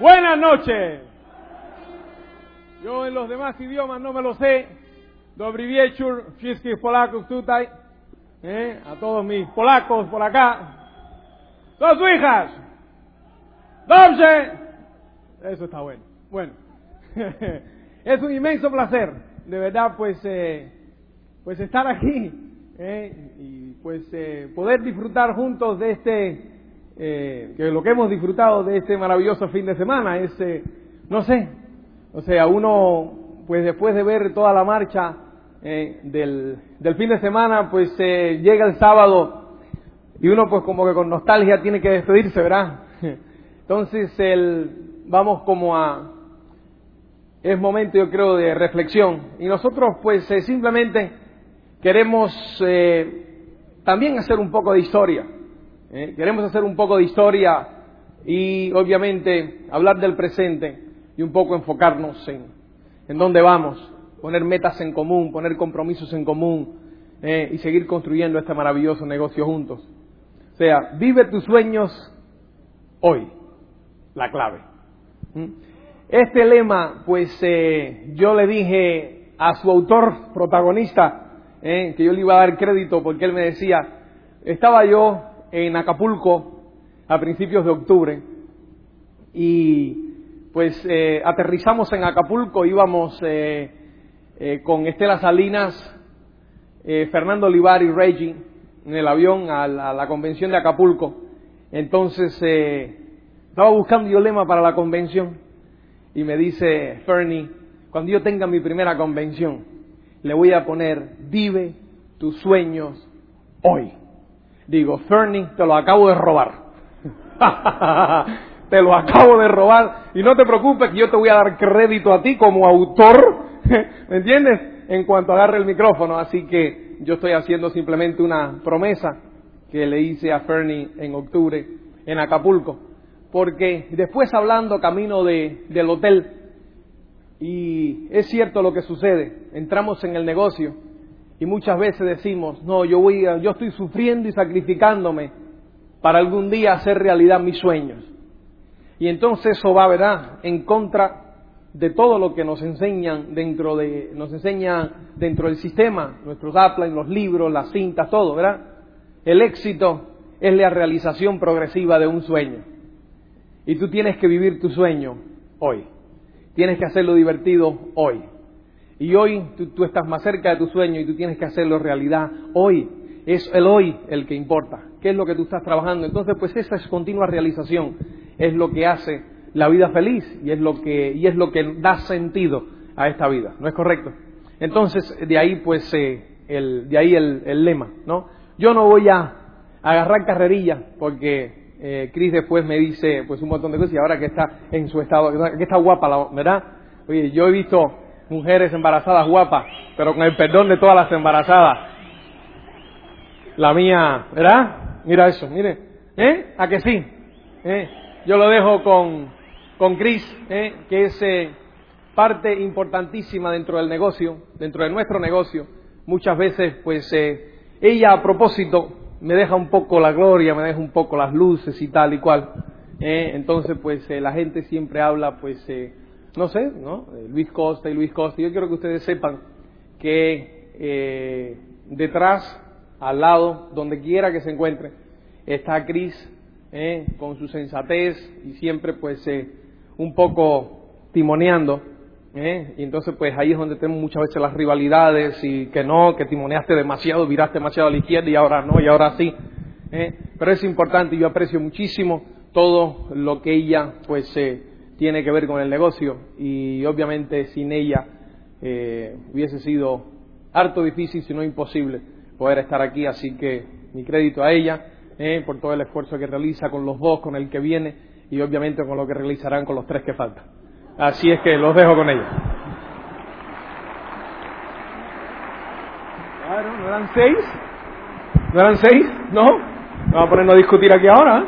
Buenas noches. Yo en los demás idiomas no me lo sé. Dobry wieczór, wszystkich Polaków tutaj. ¿Eh? A todos mis polacos por acá. Dos hijas. Dobrze. Eso está bueno. Bueno. es un inmenso placer, de verdad, pues, eh, pues estar aquí ¿eh? y pues eh, poder disfrutar juntos de este, eh, que lo que hemos disfrutado de este maravilloso fin de semana es, eh, no sé, o sea, uno, pues después de ver toda la marcha eh, del, del fin de semana, pues eh, llega el sábado y uno pues como que con nostalgia tiene que despedirse, ¿verdad? Entonces el, vamos como a, es momento yo creo de reflexión y nosotros pues simplemente queremos también hacer un poco de historia, ¿eh? queremos hacer un poco de historia y obviamente hablar del presente y un poco enfocarnos en, en dónde vamos, poner metas en común, poner compromisos en común eh, y seguir construyendo este maravilloso negocio juntos. O sea, vive tus sueños hoy, la clave. ¿Mm? Este lema, pues eh, yo le dije a su autor protagonista, que yo le iba a dar crédito porque él me decía, estaba yo en Acapulco a principios de octubre y pues eh, aterrizamos en Acapulco, íbamos eh, eh, con Estela Salinas, eh, Fernando Olivar y Reggie en el avión a la, a la convención de Acapulco. Entonces eh, estaba buscando yo lema para la convención y me dice Fernie, cuando yo tenga mi primera convención, le voy a poner, vive tus sueños hoy. Digo, Fernie, te lo acabo de robar. te lo acabo de robar. Y no te preocupes que yo te voy a dar crédito a ti como autor, ¿me entiendes? En cuanto agarre el micrófono. Así que yo estoy haciendo simplemente una promesa que le hice a Fernie en octubre en Acapulco. Porque después hablando camino de, del hotel, y es cierto lo que sucede, entramos en el negocio y muchas veces decimos, no, yo voy yo estoy sufriendo y sacrificándome para algún día hacer realidad mis sueños. Y entonces eso va, ¿verdad?, en contra de todo lo que nos enseñan dentro de, nos enseña dentro del sistema, nuestros upline, los libros, las cintas, todo, ¿verdad? El éxito es la realización progresiva de un sueño. Y tú tienes que vivir tu sueño hoy. Tienes que hacerlo divertido hoy. Y hoy tú, estás más cerca de tu sueño y tú tienes que hacerlo realidad hoy. Es el hoy el que importa. ¿Qué es lo que tú estás trabajando? Entonces, pues esa es continua realización. Es lo que hace la vida feliz y es lo que, y es lo que da sentido a esta vida. ¿No es correcto? Entonces, de ahí pues, eh, el, de ahí el, el, lema, ¿no? Yo no voy a agarrar carrerilla porque eh, Cris después me dice pues un montón de cosas y ahora que está en su estado, que está guapa, ¿verdad? Oye, yo he visto mujeres embarazadas guapas, pero con el perdón de todas las embarazadas. La mía, ¿verdad? Mira eso, mire. ¿Eh? ¿A que sí? ¿Eh? Yo lo dejo con, con Cris, ¿eh? que es eh, parte importantísima dentro del negocio, dentro de nuestro negocio. Muchas veces, pues, eh, ella a propósito me deja un poco la gloria, me deja un poco las luces y tal y cual. Eh, entonces, pues eh, la gente siempre habla, pues, eh, no sé, ¿no? Luis Costa y Luis Costa. Yo quiero que ustedes sepan que detrás, al lado, donde quiera que se encuentre, está Cris con su sensatez y siempre, pues, un poco timoneando. ¿Eh? Y entonces, pues ahí es donde tenemos muchas veces las rivalidades y que no, que timoneaste demasiado, viraste demasiado a la izquierda y ahora no, y ahora sí. ¿eh? Pero es importante y yo aprecio muchísimo todo lo que ella, pues, eh, tiene que ver con el negocio y obviamente sin ella hubiese sido harto difícil, si no imposible, poder estar aquí. Así que mi crédito a ella por todo el esfuerzo que realiza con los dos, con el que viene y obviamente con lo que realizarán con los tres que faltan. Así es que los dejo con ella. Claro, ¿no eran seis? ¿No eran seis? ¿No? Vamos a ponernos a discutir aquí ahora.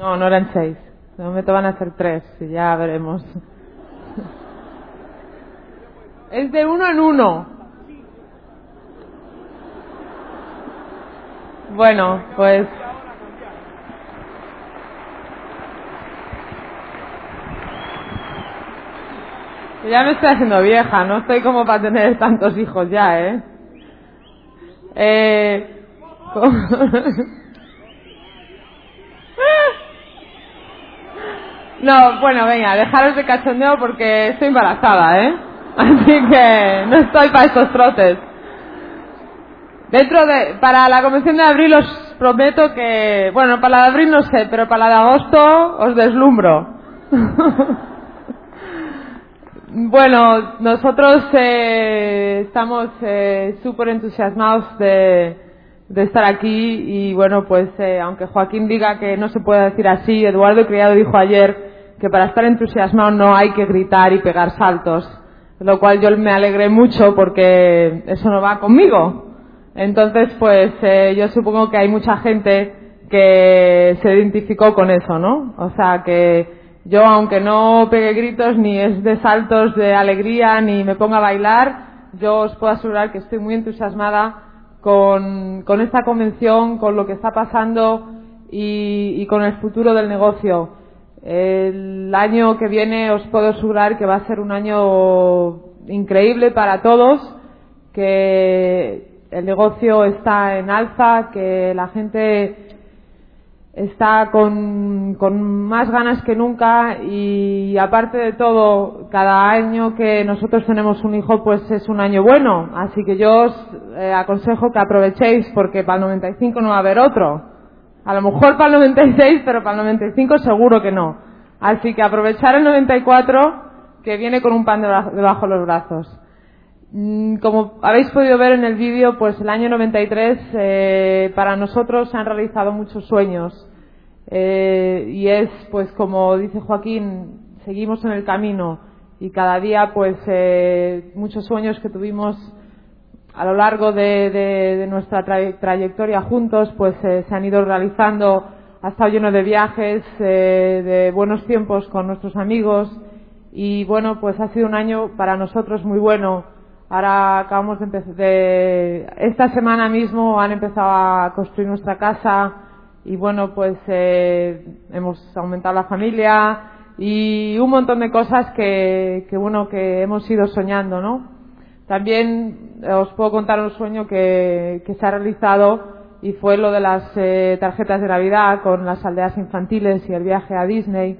No, no eran seis. De momento van a ser tres y ya veremos. Es de uno en uno. Bueno, pues Ya me estoy haciendo vieja, no estoy como para tener tantos hijos ya, ¿eh? eh no, bueno, venga, dejaros de cachondeo porque estoy embarazada, ¿eh? Así que no estoy para estos trotes. Dentro de, para la convención de abril os prometo que, bueno, para la de abril no sé, pero para la de agosto os deslumbro. Bueno, nosotros eh, estamos eh, súper entusiasmados de, estar aquí y bueno, pues eh, aunque Joaquín diga que no se puede decir así, Eduardo Criado dijo ayer que para estar entusiasmado no hay que gritar y pegar saltos, lo cual yo me alegré mucho porque eso no va conmigo. Entonces, pues yo supongo que hay mucha gente que se identificó con eso, ¿no? O sea, que yo, aunque no pegue gritos, ni es de saltos de alegría, ni me ponga a bailar, yo os puedo asegurar que estoy muy entusiasmada con, esta convención, con lo que está pasando y, con el futuro del negocio. El año que viene os puedo asegurar que va a ser un año increíble para todos, que el negocio está en alza, que la gente está con, más ganas que nunca y aparte de todo, cada año que nosotros tenemos un hijo pues es un año bueno, así que yo os eh, aconsejo que aprovechéis porque para el 95 no va a haber otro. A lo mejor para el 96, pero para el 95 seguro que no. Así que aprovechar el 94 que viene con un pan debajo de los brazos. Mm, como habéis podido ver en el vídeo, pues el año 93 eh, para nosotros se han realizado muchos sueños eh, y es, pues como dice Joaquín, seguimos en el camino y cada día, pues eh, muchos sueños que tuvimos a lo largo de, nuestra trayectoria juntos, pues se han ido realizando. Ha estado lleno de viajes, de buenos tiempos con nuestros amigos y bueno, pues ha sido un año para nosotros muy bueno Ahora acabamos de empezar, esta semana mismo han empezado a construir nuestra casa y bueno, pues eh, hemos aumentado la familia y un montón de cosas que, bueno, que hemos ido soñando, ¿no? También os puedo contar un sueño que, se ha realizado y fue lo de las eh, tarjetas de Navidad con las aldeas infantiles y el viaje a Disney.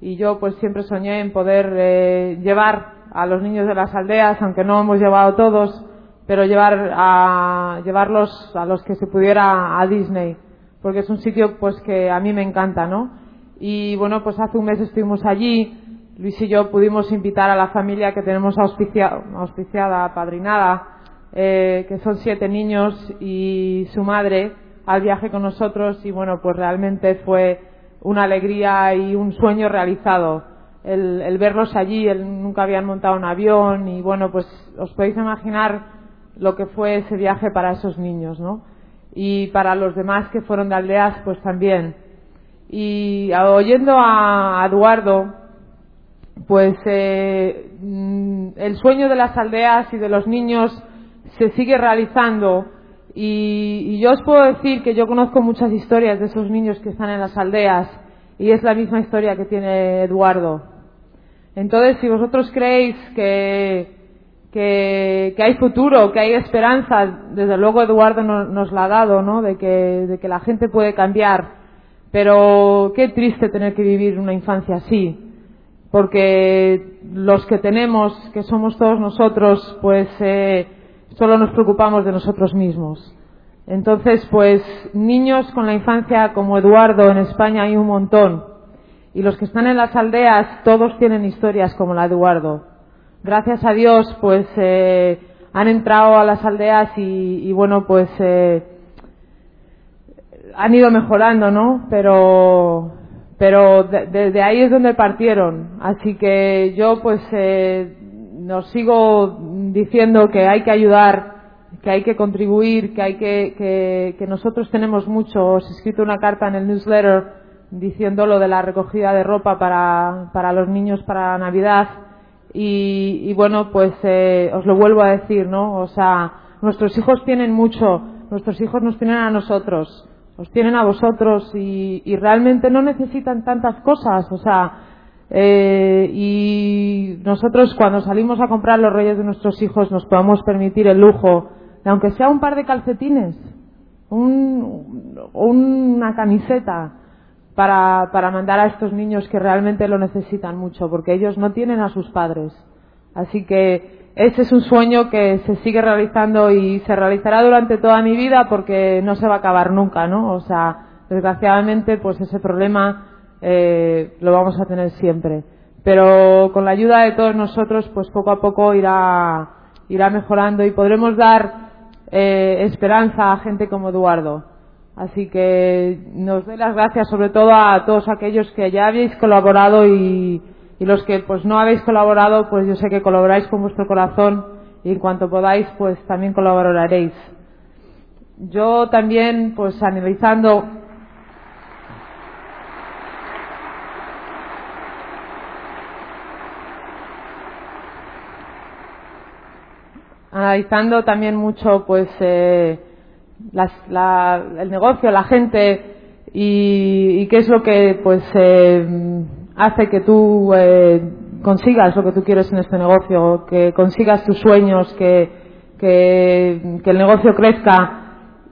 Y yo pues siempre soñé en poder eh, llevar a los niños de las aldeas, aunque no hemos llevado todos, pero llevar a, llevarlos a los que se pudiera a Disney, porque es un sitio pues que a mí me encanta, ¿no? Y bueno, pues hace un mes estuvimos allí, Luis y yo pudimos invitar a la familia que tenemos auspiciada, auspiciada padrinada, eh, que son siete niños y su madre, al viaje con nosotros y bueno, pues realmente fue una alegría y un sueño realizado el, verlos allí, nunca habían montado un avión y bueno, pues os podéis imaginar lo que fue ese viaje para esos niños, ¿no? Y para los demás que fueron de aldeas, pues también. Y oyendo a Eduardo, pues eh, mm, el sueño de las aldeas y de los niños se sigue realizando y, yo os puedo decir que yo conozco muchas historias de esos niños que están en las aldeas y es la misma historia que tiene Eduardo. Entonces, si vosotros creéis que, que, hay futuro, que hay esperanza, desde luego Eduardo nos, la ha dado, ¿no? De que, de que la gente puede cambiar. Pero qué triste tener que vivir una infancia así. Porque los que tenemos, que somos todos nosotros, pues eh, solo nos preocupamos de nosotros mismos. Entonces, pues niños con la infancia como Eduardo en España hay un montón y los que están en las aldeas, todos tienen historias como la de Eduardo. Gracias a Dios, pues eh, han entrado a las aldeas y, bueno, pues eh, han ido mejorando, ¿no? Pero, pero desde ahí es donde partieron. Así que yo, pues, eh, nos sigo diciendo que hay que ayudar, que hay que contribuir, que hay que, que, nosotros tenemos mucho. Os he escrito una carta en el newsletter diciendo lo de la recogida de ropa para, para los niños para Navidad. Y, bueno, pues eh, os lo vuelvo a decir, ¿no? O sea, nuestros hijos tienen mucho, nuestros hijos nos tienen a nosotros, os tienen a vosotros y, realmente no necesitan tantas cosas, o sea, eh, y nosotros cuando salimos a comprar los reyes de nuestros hijos nos podemos permitir el lujo de aunque sea un par de calcetines, un, una camiseta para, para mandar a estos niños que realmente lo necesitan mucho, porque ellos no tienen a sus padres. Así que ese es un sueño que se sigue realizando y se realizará durante toda mi vida porque no se va a acabar nunca, ¿no? O sea, desgraciadamente, pues ese problema eh, lo vamos a tener siempre. Pero con la ayuda de todos nosotros, pues poco a poco irá, irá mejorando y podremos dar eh, esperanza a gente como Eduardo. Así que nos doy las gracias sobre todo a todos aquellos que ya habéis colaborado y, y los que pues no habéis colaborado, pues yo sé que colaboráis con vuestro corazón y en cuanto podáis, pues también colaboraréis. Yo también, pues analizando analizando también mucho pues eh, el negocio, la gente y, qué es lo que pues eh, hace que tú eh, consigas lo que tú quieres en este negocio, que consigas tus sueños, que, que, el negocio crezca.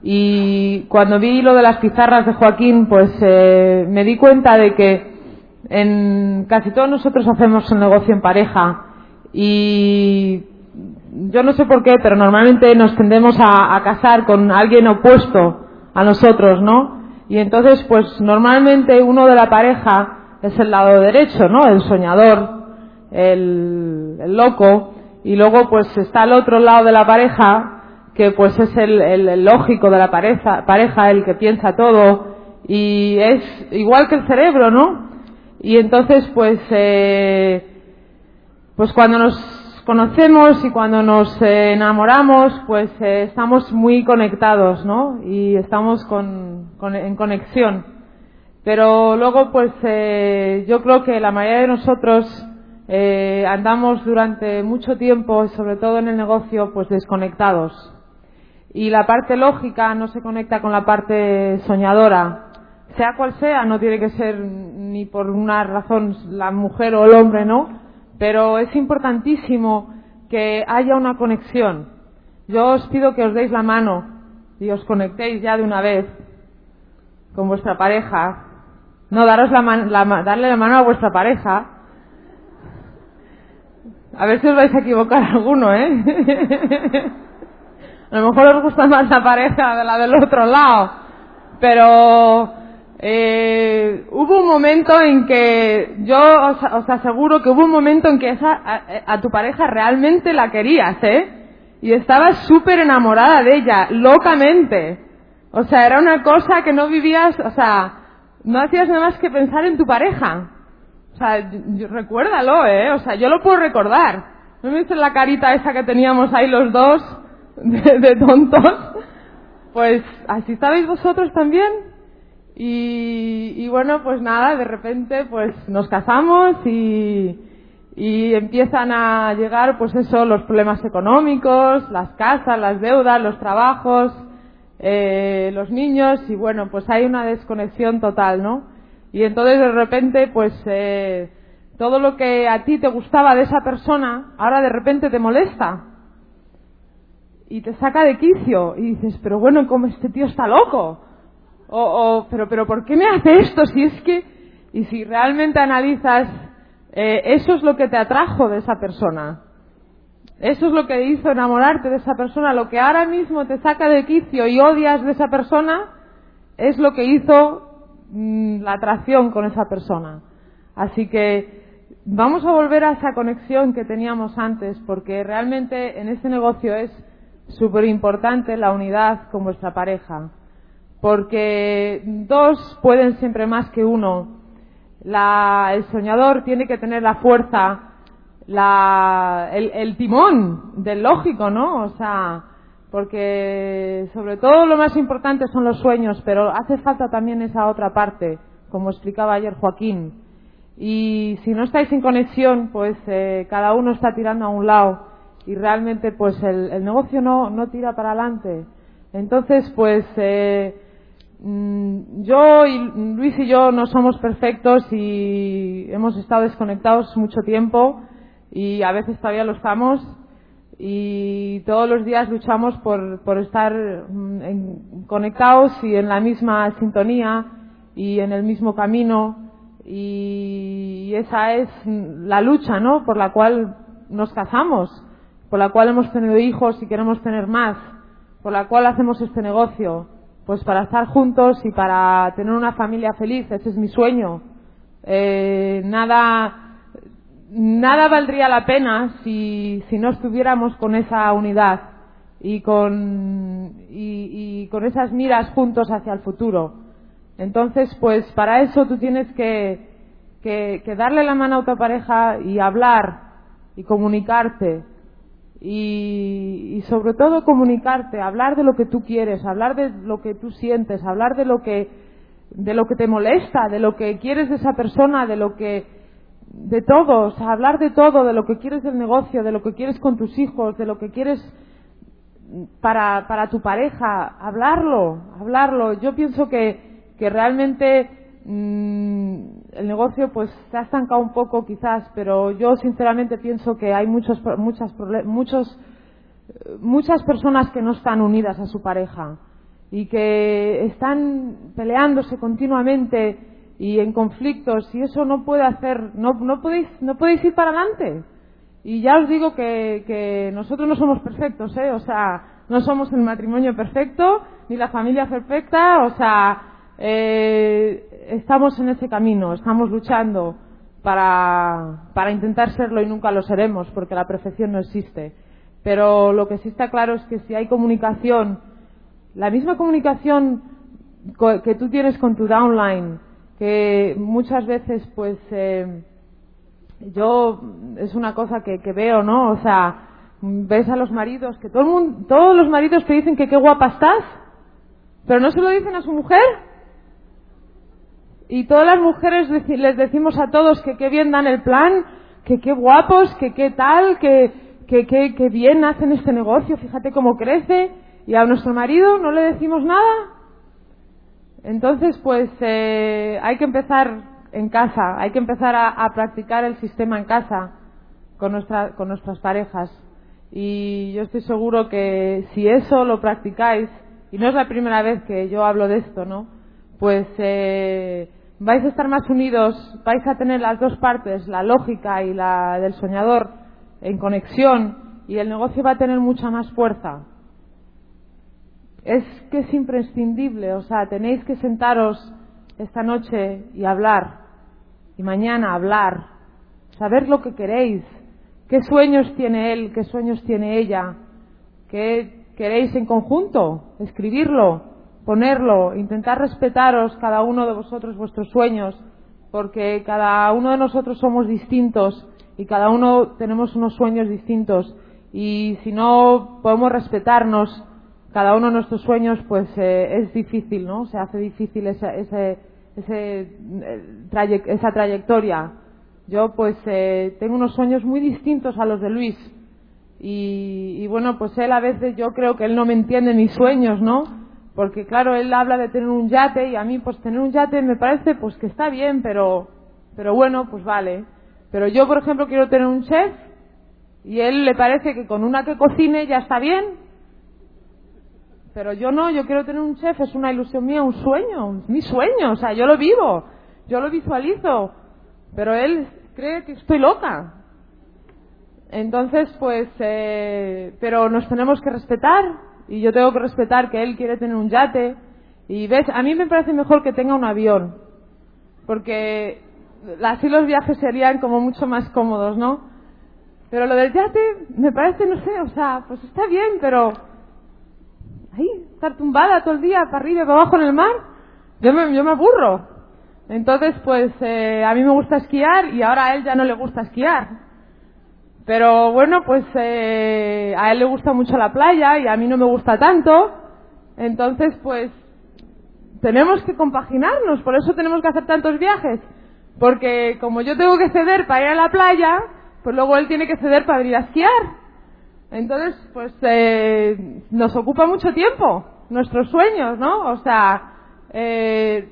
Y cuando vi lo de las pizarras de Joaquín, pues me di cuenta de que en casi todos nosotros hacemos un negocio en pareja y yo no sé por qué, pero normalmente nos tendemos a, casar con alguien opuesto a nosotros, ¿no? Y entonces, pues normalmente uno de la pareja es el lado derecho, ¿no? El soñador, el, loco, y luego pues está el otro lado de la pareja, que pues es el, lógico de la pareja, pareja, el que piensa todo, y es igual que el cerebro, ¿no? Y entonces, pues, eh, pues cuando nos conocemos y cuando nos eh, enamoramos, pues eh, estamos muy conectados, ¿no? Y estamos con, en conexión. Pero luego, pues eh, yo creo que la mayoría de nosotros andamos durante mucho tiempo, sobre todo en el negocio, pues desconectados. Y la parte lógica no se conecta con la parte soñadora. Sea cual sea, no tiene que ser ni por una razón la mujer o el hombre, ¿no? pero es importantísimo que haya una conexión. Yo os pido que os deis la mano y os conectéis ya de una vez con vuestra pareja. No, daros la, darle la mano a vuestra pareja. A ver si os vais a equivocar alguno, ¿eh? a lo mejor os gusta más la pareja de la del otro lado. Pero eh, hubo un momento en que yo os, aseguro que hubo un momento en que esa, a, tu pareja realmente la querías, ¿eh? Y estabas súper enamorada de ella, locamente. O sea, era una cosa que no vivías, o sea, no hacías nada más que pensar en tu pareja. O sea, recuérdalo, ¿eh? O sea, yo lo puedo recordar. ¿No me viste la carita esa que teníamos ahí los dos de, de tontos? Pues así estabais vosotros también. Y, bueno, pues nada, de repente pues nos casamos y, y empiezan a llegar pues eso, los problemas económicos, las casas, las deudas, los trabajos, eh, los niños y bueno, pues hay una desconexión total, ¿no? Y entonces de repente pues eh, todo lo que a ti te gustaba de esa persona ahora de repente te molesta y te saca de quicio y dices, pero bueno, como este tío está loco o, pero, pero ¿por qué me hace esto? Si es que, y si realmente analizas, eh, eso es lo que te atrajo de esa persona. Eso es lo que hizo enamorarte de esa persona. Lo que ahora mismo te saca de quicio y odias de esa persona es lo que hizo mm, la atracción con esa persona. Así que vamos a volver a esa conexión que teníamos antes, porque realmente en este negocio es súper importante la unidad con vuestra pareja porque dos pueden siempre más que uno. el soñador tiene que tener la fuerza, el, timón del lógico, ¿no? O sea, porque sobre todo lo más importante son los sueños, pero hace falta también esa otra parte, como explicaba ayer Joaquín. Y si no estáis en conexión, pues eh, cada uno está tirando a un lado y realmente pues el, el negocio no, no tira para adelante. Entonces, pues eh, mm, yo y Luis y yo no somos perfectos y hemos estado desconectados mucho tiempo y a veces todavía lo estamos y todos los días luchamos por, por estar mm, conectados y en la misma sintonía y en el mismo camino y esa es la lucha, ¿no? Por la cual nos casamos, por la cual hemos tenido hijos y queremos tener más, por la cual hacemos este negocio, pues para estar juntos y para tener una familia feliz, ese es mi sueño. Eh, nada, nada valdría la pena si, si no estuviéramos con esa unidad y con, y, con esas miras juntos hacia el futuro. Entonces, pues para eso tú tienes que, que, darle la mano a tu pareja y hablar y comunicarte. Y, y, sobre todo comunicarte, hablar de lo que tú quieres, hablar de lo que tú sientes, hablar de lo que, de lo que te molesta, de lo que quieres de esa persona, de lo que, de todo, hablar de todo, de lo que quieres del negocio, de lo que quieres con tus hijos, de lo que quieres para, para tu pareja, hablarlo, hablarlo. Yo pienso que, que realmente mm, el negocio pues se ha estancado un poco quizás, pero yo sinceramente pienso que hay muchos, muchas, muchos, muchas personas que no están unidas a su pareja y que están peleándose continuamente y en conflictos y eso no puede hacer, no, no, podéis, no podéis ir para adelante. Y ya os digo que, nosotros no somos perfectos, ¿eh? O sea, no somos el matrimonio perfecto, ni la familia perfecta, o sea, eh, estamos en ese camino, estamos luchando para, para intentar serlo y nunca lo seremos porque la perfección no existe. Pero lo que sí está claro es que si hay comunicación, la misma comunicación que tú tienes con tu downline, que muchas veces pues eh, yo es una cosa que, que, veo, ¿no? O sea, ves a los maridos que todo el mundo, todos los maridos te dicen que qué guapa estás, pero no se lo dicen a su mujer. Y todas las mujeres les decimos a todos que qué bien dan el plan, que qué guapos, que qué tal, que, que, bien hacen este negocio, fíjate cómo crece. Y a nuestro marido no le decimos nada. Entonces, pues eh, hay que empezar en casa, hay que empezar a, practicar el sistema en casa con, nuestra, con nuestras parejas. Y yo estoy seguro que si eso lo practicáis, y no es la primera vez que yo hablo de esto, ¿no? Pues eh, vais a estar más unidos, vais a tener las dos partes, la lógica y la del soñador, en conexión y el negocio va a tener mucha más fuerza. Es que es imprescindible, o sea, tenéis que sentaros esta noche y hablar, y mañana hablar, saber lo que queréis, qué sueños tiene él, qué sueños tiene ella, qué queréis en conjunto, escribirlo, ponerlo, intentar respetaros cada uno de vosotros vuestros sueños, porque cada uno de nosotros somos distintos y cada uno tenemos unos sueños distintos. Y si no podemos respetarnos cada uno de nuestros sueños, pues eh, es difícil, ¿no? Se hace difícil esa, ese, ese, eh, esa trayectoria. Yo, pues, eh, tengo unos sueños muy distintos a los de Luis. Y, y bueno, pues él a veces yo creo que él no me entiende mis sueños, ¿no? Porque claro, él habla de tener un yate y a mí pues tener un yate me parece pues que está bien, pero, pero bueno, pues vale. Pero yo, por ejemplo, quiero tener un chef y él le parece que con una que cocine ya está bien. Pero yo no, yo quiero tener un chef, es una ilusión mía, un sueño, mi sueño, o sea, yo lo vivo, yo lo visualizo. Pero él cree que estoy loca. Entonces, pues, eh, pero nos tenemos que respetar y yo tengo que respetar que él quiere tener un yate y ves, a mí me parece mejor que tenga un avión, porque así los viajes serían como mucho más cómodos, ¿no? Pero lo del yate me parece, no sé, o sea, pues está bien, pero estar tumbada todo el día, para arriba y para abajo en el mar, yo me, yo me aburro. Entonces, pues eh, a mí me gusta esquiar y ahora a él ya no le gusta esquiar. Pero bueno, pues eh, a él le gusta mucho la playa y a mí no me gusta tanto. Entonces, pues tenemos que compaginarnos, por eso tenemos que hacer tantos viajes. Porque como yo tengo que ceder para ir a la playa, pues luego él tiene que ceder para ir a esquiar. Entonces, pues eh, nos ocupa mucho tiempo. nuestros sueños, ¿no? O sea, eh,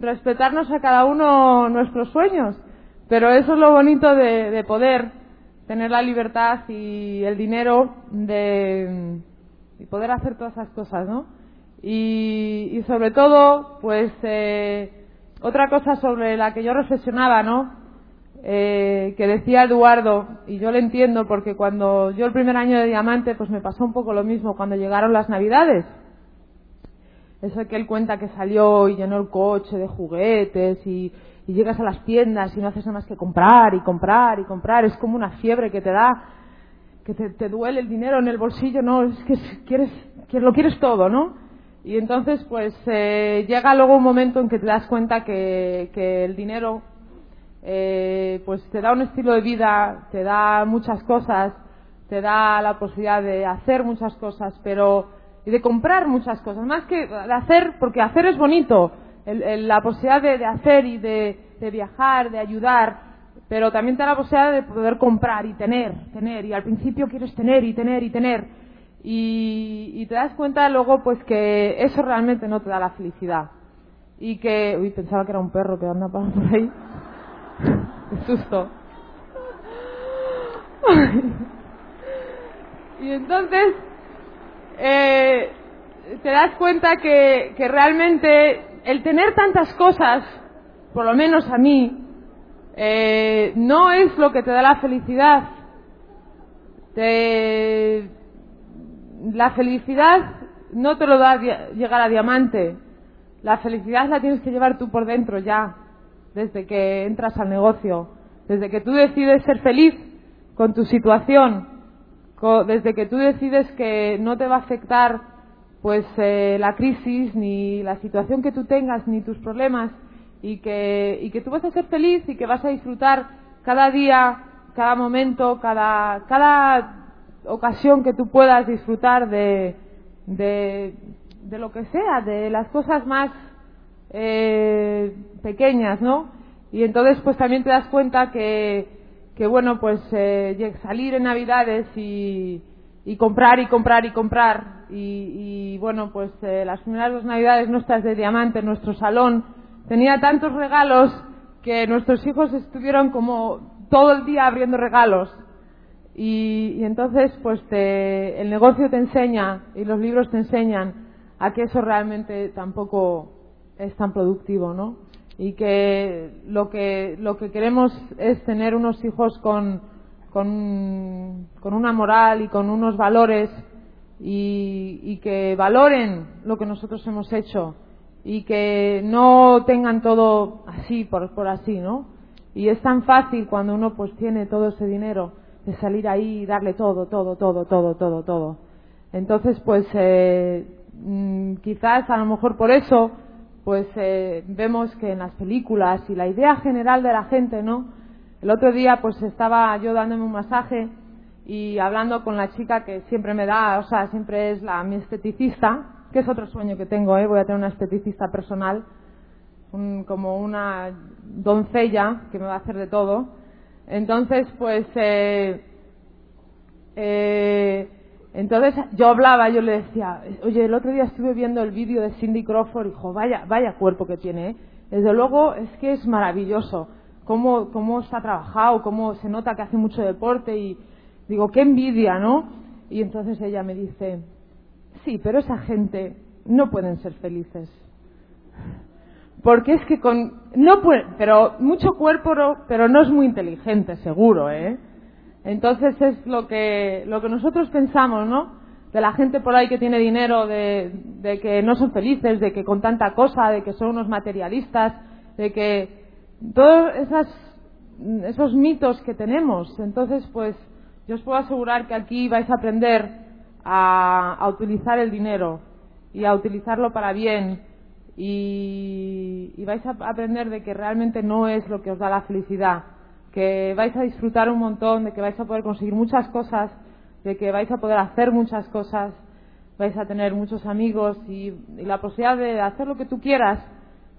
respetarnos a cada uno nuestros sueños. Pero eso es lo bonito de, poder tener la libertad y el dinero de y poder hacer todas esas cosas, ¿no? Y, sobre todo, pues eh, otra cosa sobre la que yo reflexionaba, ¿no? Eh, que decía Eduardo, y yo lo entiendo porque cuando yo el primer año de diamante, pues me pasó un poco lo mismo cuando llegaron las navidades. Eso que él cuenta que salió y llenó el coche de juguetes y, llegas a las tiendas y no haces nada más que comprar y comprar y comprar. Es como una fiebre que te da, que te, duele el dinero en el bolsillo, ¿no? Es que quieres, que lo quieres todo, ¿no? Y entonces, pues eh, llega luego un momento en que te das cuenta que, el dinero, eh, pues te da un estilo de vida, te da muchas cosas, te da la posibilidad de hacer muchas cosas, pero y de comprar muchas cosas, más que de hacer, porque hacer es bonito, la posibilidad de, hacer y de, viajar, de ayudar, pero también te da la posibilidad de poder comprar y tener, tener, y al principio quieres tener y tener y tener, y, te das cuenta luego pues que eso realmente no te da la felicidad. Y que, uy, pensaba que era un perro que anda por ahí. Susto. y entonces, eh, te das cuenta que, realmente el tener tantas cosas, por lo menos a mí, eh, no es lo que te da la felicidad. la felicidad no te lo da llegar a diamante. La felicidad la tienes que llevar tú por dentro ya, desde que entras al negocio, desde que tú decides ser feliz con tu situación, desde que tú decides que no te va a afectar pues eh, la crisis ni la situación que tú tengas ni tus problemas y que, y que tú vas a ser feliz y que vas a disfrutar cada día, cada momento, cada, cada ocasión que tú puedas disfrutar de, de, de lo que sea, de las cosas más eh, pequeñas, ¿no? Y entonces pues también te das cuenta que, que bueno, pues eh, salir en Navidades y, comprar y comprar y comprar. Y, bueno, pues eh, las primeras dos Navidades nuestras de diamante nuestro salón tenía tantos regalos que nuestros hijos estuvieron como todo el día abriendo regalos. Y, entonces, pues el negocio te enseña y los libros te enseñan a que eso realmente tampoco es tan productivo, ¿no? y que lo que, lo que queremos es tener unos hijos con, con, una moral y con unos valores y, y, que valoren lo que nosotros hemos hecho y que no tengan todo así por, por así, ¿no? Y es tan fácil cuando uno pues tiene todo ese dinero de salir ahí y darle todo, todo, todo, todo, todo, todo. Entonces pues eh, mm, quizás a lo mejor por eso pues eh, vemos que en las películas y la idea general de la gente, ¿no? El otro día pues estaba yo dándome un masaje y hablando con la chica que siempre me da, o sea, siempre es la mi esteticista, que es otro sueño que tengo, ¿eh? Voy a tener una esteticista personal, como una doncella que me va a hacer de todo. Entonces, pues eh, eh, entonces yo hablaba, yo le decía, oye, el otro día estuve viendo el vídeo de Cindy Crawford y dijo, vaya, vaya cuerpo que tiene. ¿eh? Desde luego es que es maravilloso cómo, cómo está trabajado, cómo se nota que hace mucho deporte y digo, qué envidia, ¿no? Y entonces ella me dice, sí, pero esa gente no pueden ser felices. Porque es que con, no puede, pero mucho cuerpo, pero no es muy inteligente, seguro, ¿eh? Entonces es lo que, lo que nosotros pensamos, ¿no? De la gente por ahí que tiene dinero, de, que no son felices, de que con tanta cosa, de que son unos materialistas, de que todos esos mitos que tenemos. Entonces, pues yo os puedo asegurar que aquí vais a aprender a, utilizar el dinero y a utilizarlo para bien y vais a aprender de que realmente no es lo que os da la felicidad que vais a disfrutar un montón, de que vais a poder conseguir muchas cosas, de que vais a poder hacer muchas cosas, vais a tener muchos amigos y, la posibilidad de hacer lo que tú quieras,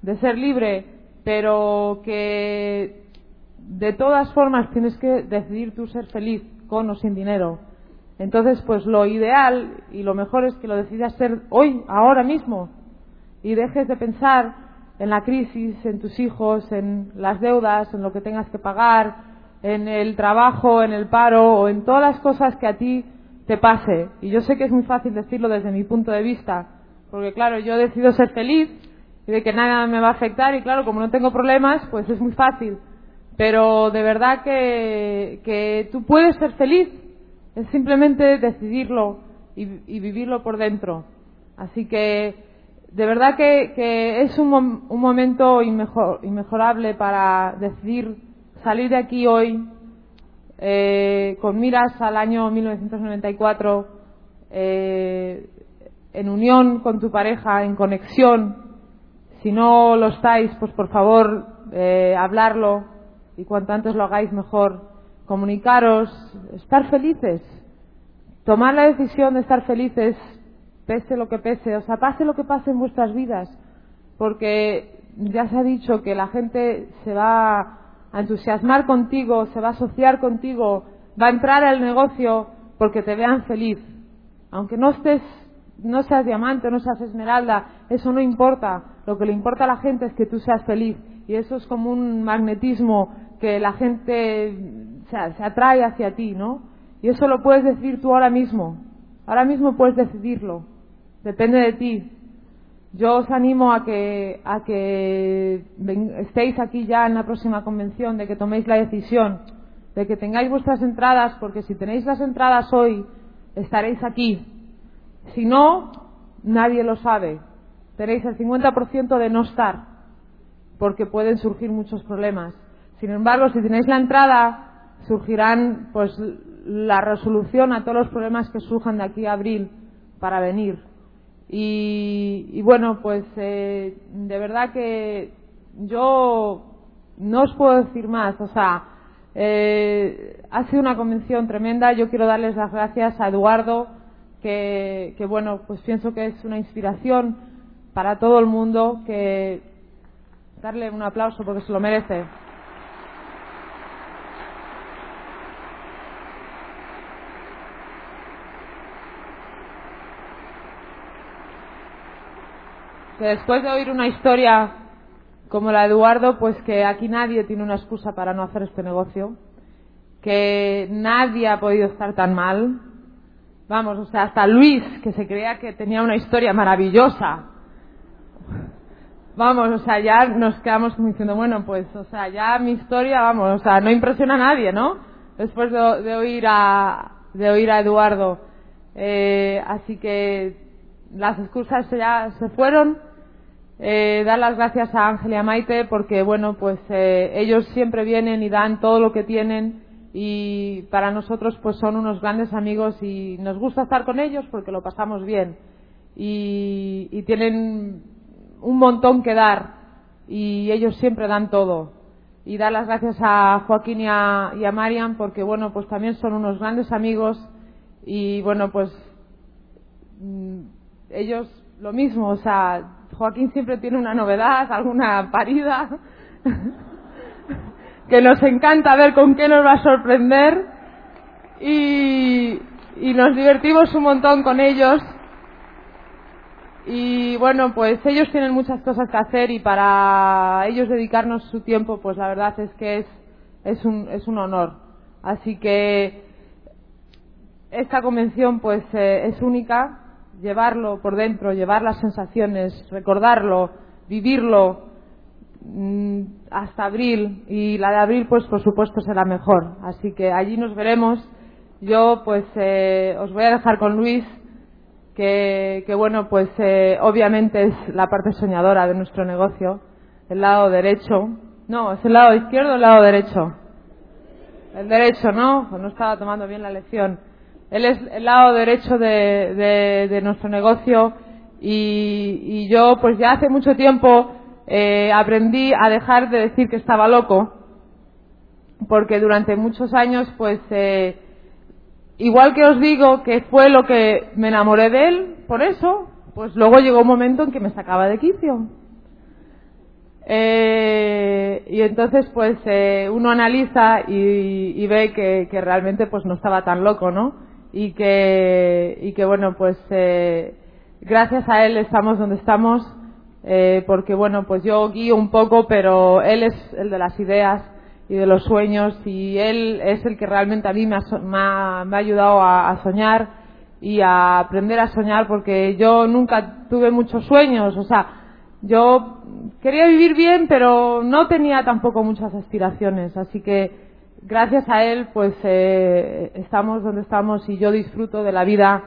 de ser libre, pero que de todas formas tienes que decidir tú ser feliz, con o sin dinero. Entonces, pues lo ideal y lo mejor es que lo decidas hacer hoy, ahora mismo, y dejes de pensar en la crisis, en tus hijos, en las deudas, en lo que tengas que pagar, en el trabajo, en el paro o en todas las cosas que a ti te pase. Y yo sé que es muy fácil decirlo desde mi punto de vista, porque claro, yo decido ser feliz y de que nada me va a afectar y claro, como no tengo problemas, pues es muy fácil. Pero de verdad que, que tú puedes ser feliz, es simplemente decidirlo y, y vivirlo por dentro. Así que de verdad que, es un, un momento inmejorable para decidir salir de aquí hoy eh, con miras al año 1994 eh, en unión con tu pareja, en conexión. Si no lo estáis, pues por favor eh, hablarlo y cuanto antes lo hagáis mejor. Comunicaros, estar felices, tomar la decisión de estar felices pese lo que pese, o sea, pase lo que pase en vuestras vidas, porque ya se ha dicho que la gente se va a entusiasmar contigo, se va a asociar contigo, va a entrar al negocio porque te vean feliz. Aunque no estés, no seas diamante, no seas esmeralda, eso no importa. Lo que le importa a la gente es que tú seas feliz. Y eso es como un magnetismo que la gente se, se atrae hacia ti, ¿no? Y eso lo puedes decir tú ahora mismo. Ahora mismo puedes decidirlo. Depende de ti. Yo os animo a que, a que estéis aquí ya en la próxima convención, de que toméis la decisión, de que tengáis vuestras entradas, porque si tenéis las entradas hoy, estaréis aquí. Si no, nadie lo sabe. Tenéis el 50% de no estar, porque pueden surgir muchos problemas. Sin embargo, si tenéis la entrada, surgirán pues la resolución a todos los problemas que surjan de aquí a abril para venir. Y, bueno, pues eh, de verdad que yo no os puedo decir más. O sea, eh, ha sido una convención tremenda. Yo quiero darles las gracias a Eduardo, que, que bueno, pues pienso que es una inspiración para todo el mundo. Que darle un aplauso porque se lo merece. Que después de oír una historia como la de Eduardo, pues que aquí nadie tiene una excusa para no hacer este negocio, que nadie ha podido estar tan mal. Vamos, o sea, hasta Luis, que se creía que tenía una historia maravillosa. Vamos, o sea, ya nos quedamos diciendo, bueno, pues, o sea, ya mi historia, vamos, o sea, no impresiona a nadie, ¿no? Después de, oír a de oír a Eduardo. Eh, así que las excusas ya se fueron eh, dar las gracias a Ángel y a Maite porque, bueno, pues eh, ellos siempre vienen y dan todo lo que tienen y para nosotros pues son unos grandes amigos y nos gusta estar con ellos porque lo pasamos bien y, tienen un montón que dar y ellos siempre dan todo. Y dar las gracias a Joaquín y a, y a Marian porque bueno pues también son unos grandes amigos y bueno pues mm, ellos lo mismo o sea Joaquín siempre tiene una novedad, alguna parida, que nos encanta ver con qué nos va a sorprender y, nos divertimos un montón con ellos. Y bueno, pues ellos tienen muchas cosas que hacer y para ellos dedicarnos su tiempo, pues la verdad es que es, un, es un honor. Así que esta convención pues eh, es única llevarlo por dentro, llevar las sensaciones, recordarlo, vivirlo mm, hasta abril y la de abril pues por supuesto será mejor. Así que allí nos veremos. Yo pues eh, os voy a dejar con Luis que, bueno pues eh, obviamente es la parte soñadora de nuestro negocio, el lado derecho. No, es el lado izquierdo o el lado derecho. El derecho, ¿no? Pues no estaba tomando bien la lección. Él es el lado derecho de, nuestro negocio y, yo pues ya hace mucho tiempo eh, aprendí a dejar de decir que estaba loco porque durante muchos años pues eh, igual que os digo que fue lo que me enamoré de él por eso pues luego llegó un momento en que me sacaba de quicio. Eh, y entonces pues uno analiza y, ve que, que realmente pues no estaba tan loco no y que, y que bueno, pues eh, gracias a él estamos donde estamos, eh, porque bueno, pues yo guío un poco, pero él es el de las ideas y de los sueños y él es el que realmente a mí me ha, ayudado a, soñar y a aprender a soñar porque yo nunca tuve muchos sueños, o sea, yo quería vivir bien pero no tenía tampoco muchas aspiraciones, así que gracias a él pues eh, estamos donde estamos y yo disfruto de la vida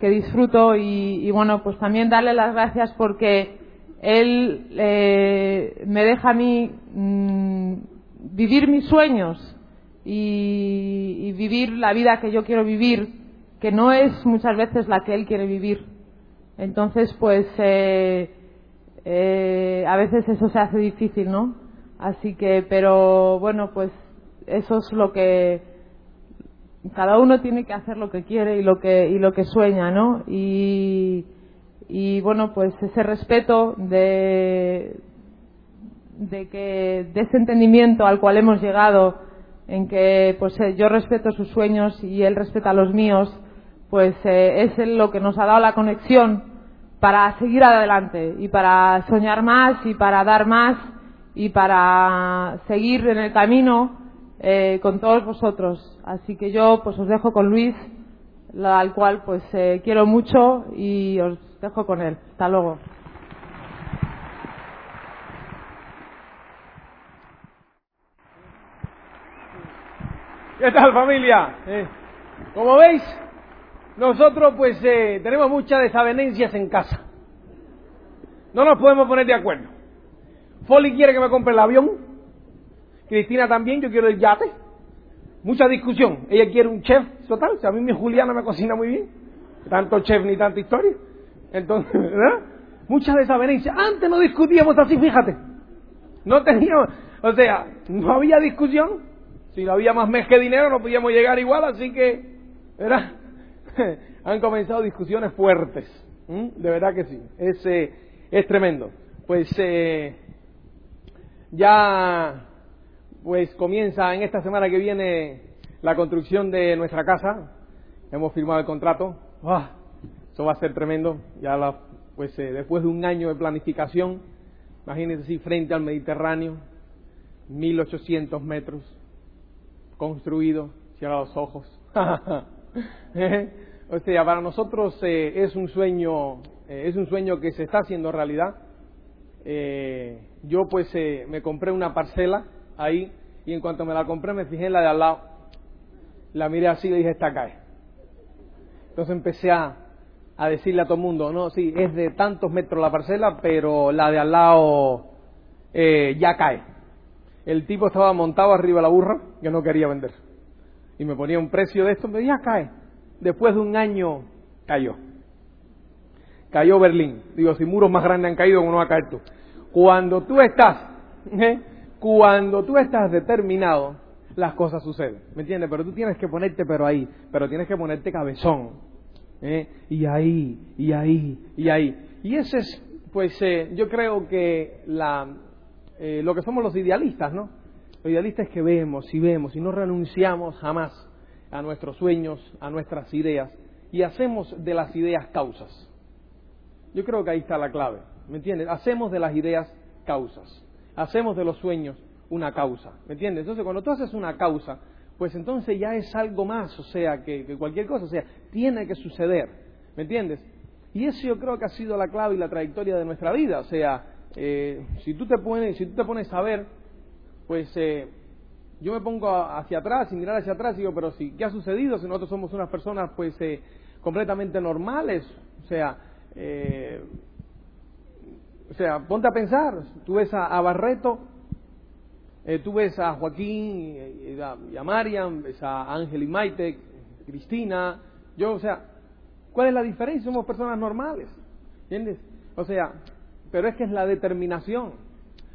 que disfruto y, bueno pues también darle las gracias porque él eh, me deja a mí mm, vivir mis sueños y, vivir la vida que yo quiero vivir, que no es muchas veces la que él quiere vivir. Entonces, pues eh, eh, a veces eso se hace difícil, ¿no? Así que, pero bueno, pues eso es lo que cada uno tiene que hacer lo que quiere y lo que y lo que sueña, ¿no? Y, y bueno, pues ese respeto de, que de ese entendimiento al cual hemos llegado en que pues eh, yo respeto sus sueños y él respeta los míos pues eh, es lo que nos ha dado la conexión para seguir adelante y para soñar más y para dar más y para seguir en el camino eh, con todos vosotros así que yo pues os dejo con Luis al cual pues quiero mucho y os dejo con él hasta luego ¿Qué tal familia? Eh, como veis, nosotros pues eh, tenemos muchas desavenencias en casa. No nos podemos poner de acuerdo. Folly quiere que me compre el avión. Cristina también, yo quiero el yate. Mucha discusión. Ella quiere un chef total. O sea, a mí mi Juliana me cocina muy bien. Tanto chef ni tanta historia. Entonces, ¿verdad? Muchas desavenencias. Antes no discutíamos así, fíjate. No teníamos, o sea, no había discusión si no había más mes que dinero no podíamos llegar igual, así que, ¿verdad? Han comenzado discusiones fuertes. De verdad que sí. Es, eh, es tremendo. Pues eh, ya pues comienza en esta semana que viene la construcción de nuestra casa. Hemos firmado el contrato. ¡Ah! Eso va a ser tremendo. Ya la, pues eh, después de un año de planificación, imagínense si frente al Mediterráneo, 1800 metros, construido, cierra los ojos. o sea, para nosotros eh, es un sueño, eh, es un sueño que se está haciendo realidad. Eh, yo pues me compré una parcela ahí y en cuanto me la compré me fijé en la de al lado, la miré así y dije, esta cae. Entonces empecé a, a decirle a todo el mundo, no, sí, es de tantos metros la parcela, pero la de al lado ya cae el tipo estaba montado arriba de la burra que no quería vender. Y me ponía un precio de esto, me decía, cae. Después de un año cayó. Cayó Berlín. Digo, si muros más grandes han caído, ¿cómo no va a caer tú? Cuando tú estás, ¿eh? Cuando tú estás determinado, las cosas suceden. ¿Me entiendes? Pero tú tienes que ponerte, pero ahí, pero tienes que ponerte cabezón. ¿eh? Y ahí, y ahí, y ahí. Y ese es, pues, eh, yo creo que la, eh, lo que somos los idealistas, ¿no? Los idealistas que vemos y vemos y no renunciamos jamás a nuestros sueños, a nuestras ideas y hacemos de las ideas causas. Yo creo que ahí está la clave, ¿me entiendes? Hacemos de las ideas causas, hacemos de los sueños una causa, ¿me entiendes? Entonces cuando tú haces una causa, pues entonces ya es algo más, o sea, que, cualquier cosa, o sea, tiene que suceder, ¿me entiendes? Y eso yo creo que ha sido la clave y la trayectoria de nuestra vida, o sea, eh, si, tú te pones, si tú te pones a ver, pues eh, yo me pongo hacia atrás y mirar hacia atrás y digo, pero si, ¿qué ha sucedido si nosotros somos unas personas pues eh, completamente normales? O sea, o sea, ponte a pensar, tú ves a, Barreto, tú ves a Joaquín y a, y a Mariam, ves a Ángel y Maite, Cristina, yo, o sea, ¿cuál es la diferencia? Somos personas normales, ¿entiendes? O sea, pero es que es la determinación.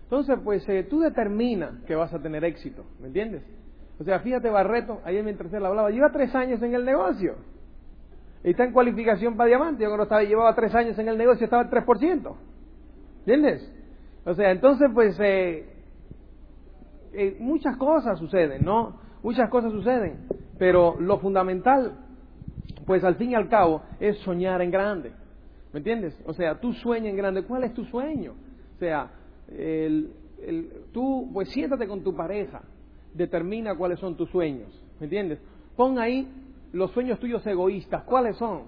Entonces, pues eh, tú determinas que vas a tener éxito, ¿me entiendes? O sea, fíjate Barreto, ayer mientras él hablaba, lleva tres años en el negocio. Está en cualificación para diamante. Yo cuando estaba, llevaba tres años en el negocio estaba al 3%. ¿Entiendes? O sea, entonces, pues, eh, eh, muchas cosas suceden, ¿no? Muchas cosas suceden. Pero lo fundamental pues al fin y al cabo es soñar en grande. ¿Me entiendes? O sea, tú sueñas en grande. ¿Cuál es tu sueño? O sea, el, el, tú, pues siéntate con tu pareja, determina cuáles son tus sueños. ¿Me entiendes? Pon ahí los sueños tuyos egoístas. ¿Cuáles son?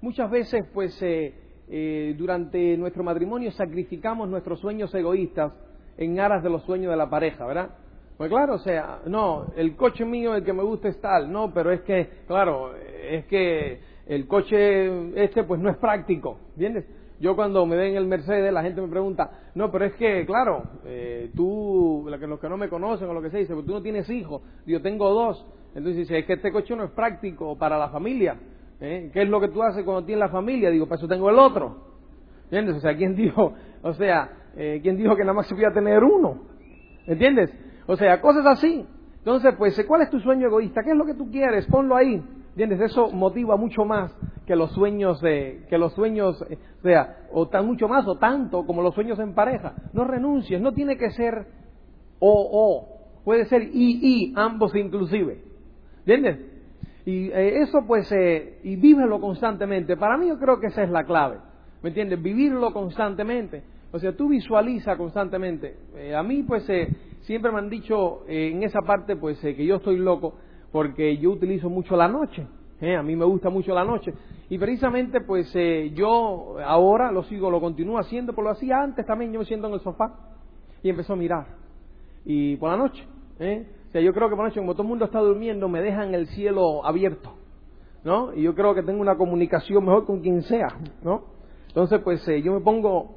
Muchas veces, pues, eh, eh, durante nuestro matrimonio sacrificamos nuestros sueños egoístas en aras de los sueños de la pareja, ¿verdad? Pues claro, o sea, no, el coche mío, el que me gusta es tal, no, pero es que, claro, es que el coche este pues no es práctico, ¿entiendes? Yo cuando me ven el Mercedes, la gente me pregunta, no, pero es que, claro, eh, tú, los que no me conocen o lo que sea, dice, pues tú no tienes hijos, yo tengo dos, entonces dice, es que este coche no es práctico para la familia, ¿eh? ¿qué es lo que tú haces cuando tienes la familia? Digo, para eso tengo el otro, ¿entiendes? O sea, ¿quién dijo, o sea, eh, ¿quién dijo que nada más se podía tener uno? ¿Entiendes? O sea, cosas así. Entonces, pues, ¿cuál es tu sueño egoísta? ¿Qué es lo que tú quieres? Ponlo ahí. ¿Entiendes? Eso motiva mucho más que los sueños, de, que los sueños, eh, o sea, o tan mucho más o tanto como los sueños en pareja. No renuncies, no tiene que ser o o, puede ser y y, ambos inclusive. ¿Entiendes? Y eh, eso pues, eh, y vívelo constantemente. Para mí yo creo que esa es la clave. ¿Me entiendes? Vivirlo constantemente. O sea, tú visualiza constantemente. a mí pues siempre me han dicho en esa parte pues que yo estoy loco porque yo utilizo mucho la noche. ¿eh? a mí me gusta mucho la noche. Y precisamente, pues eh, yo ahora lo sigo, lo continúo haciendo, pero lo hacía antes también. Yo me siento en el sofá y empezó a mirar. Y por la noche, ¿eh? O sea, yo creo que por como todo el mundo está durmiendo, me dejan el cielo abierto, ¿no? Y yo creo que tengo una comunicación mejor con quien sea, ¿no? Entonces, pues yo me pongo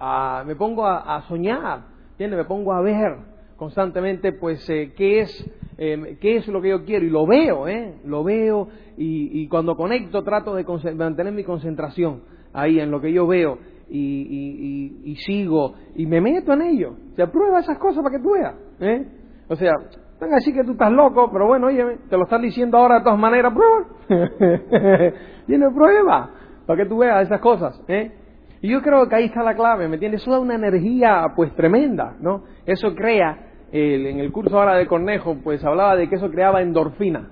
a, me pongo a, soñar, ¿entiendes? Me pongo a ver constantemente, pues, qué es eh, qué es lo que yo quiero y lo veo, ¿eh? Lo veo y, cuando conecto trato de mantener mi concentración ahí en lo que yo veo y, sigo y me meto en ello. O sea, prueba esas cosas para que tú veas, ¿eh? O sea, van a decir que tú estás loco, pero bueno, oye, te lo están diciendo ahora de todas maneras, prueba. Tiene prueba para que tú veas esas cosas, ¿eh? Y yo creo que ahí está la clave, ¿me entiendes? Eso da una energía pues tremenda, ¿no? Eso crea en el curso ahora de Cornejo, pues hablaba de que eso creaba endorfina.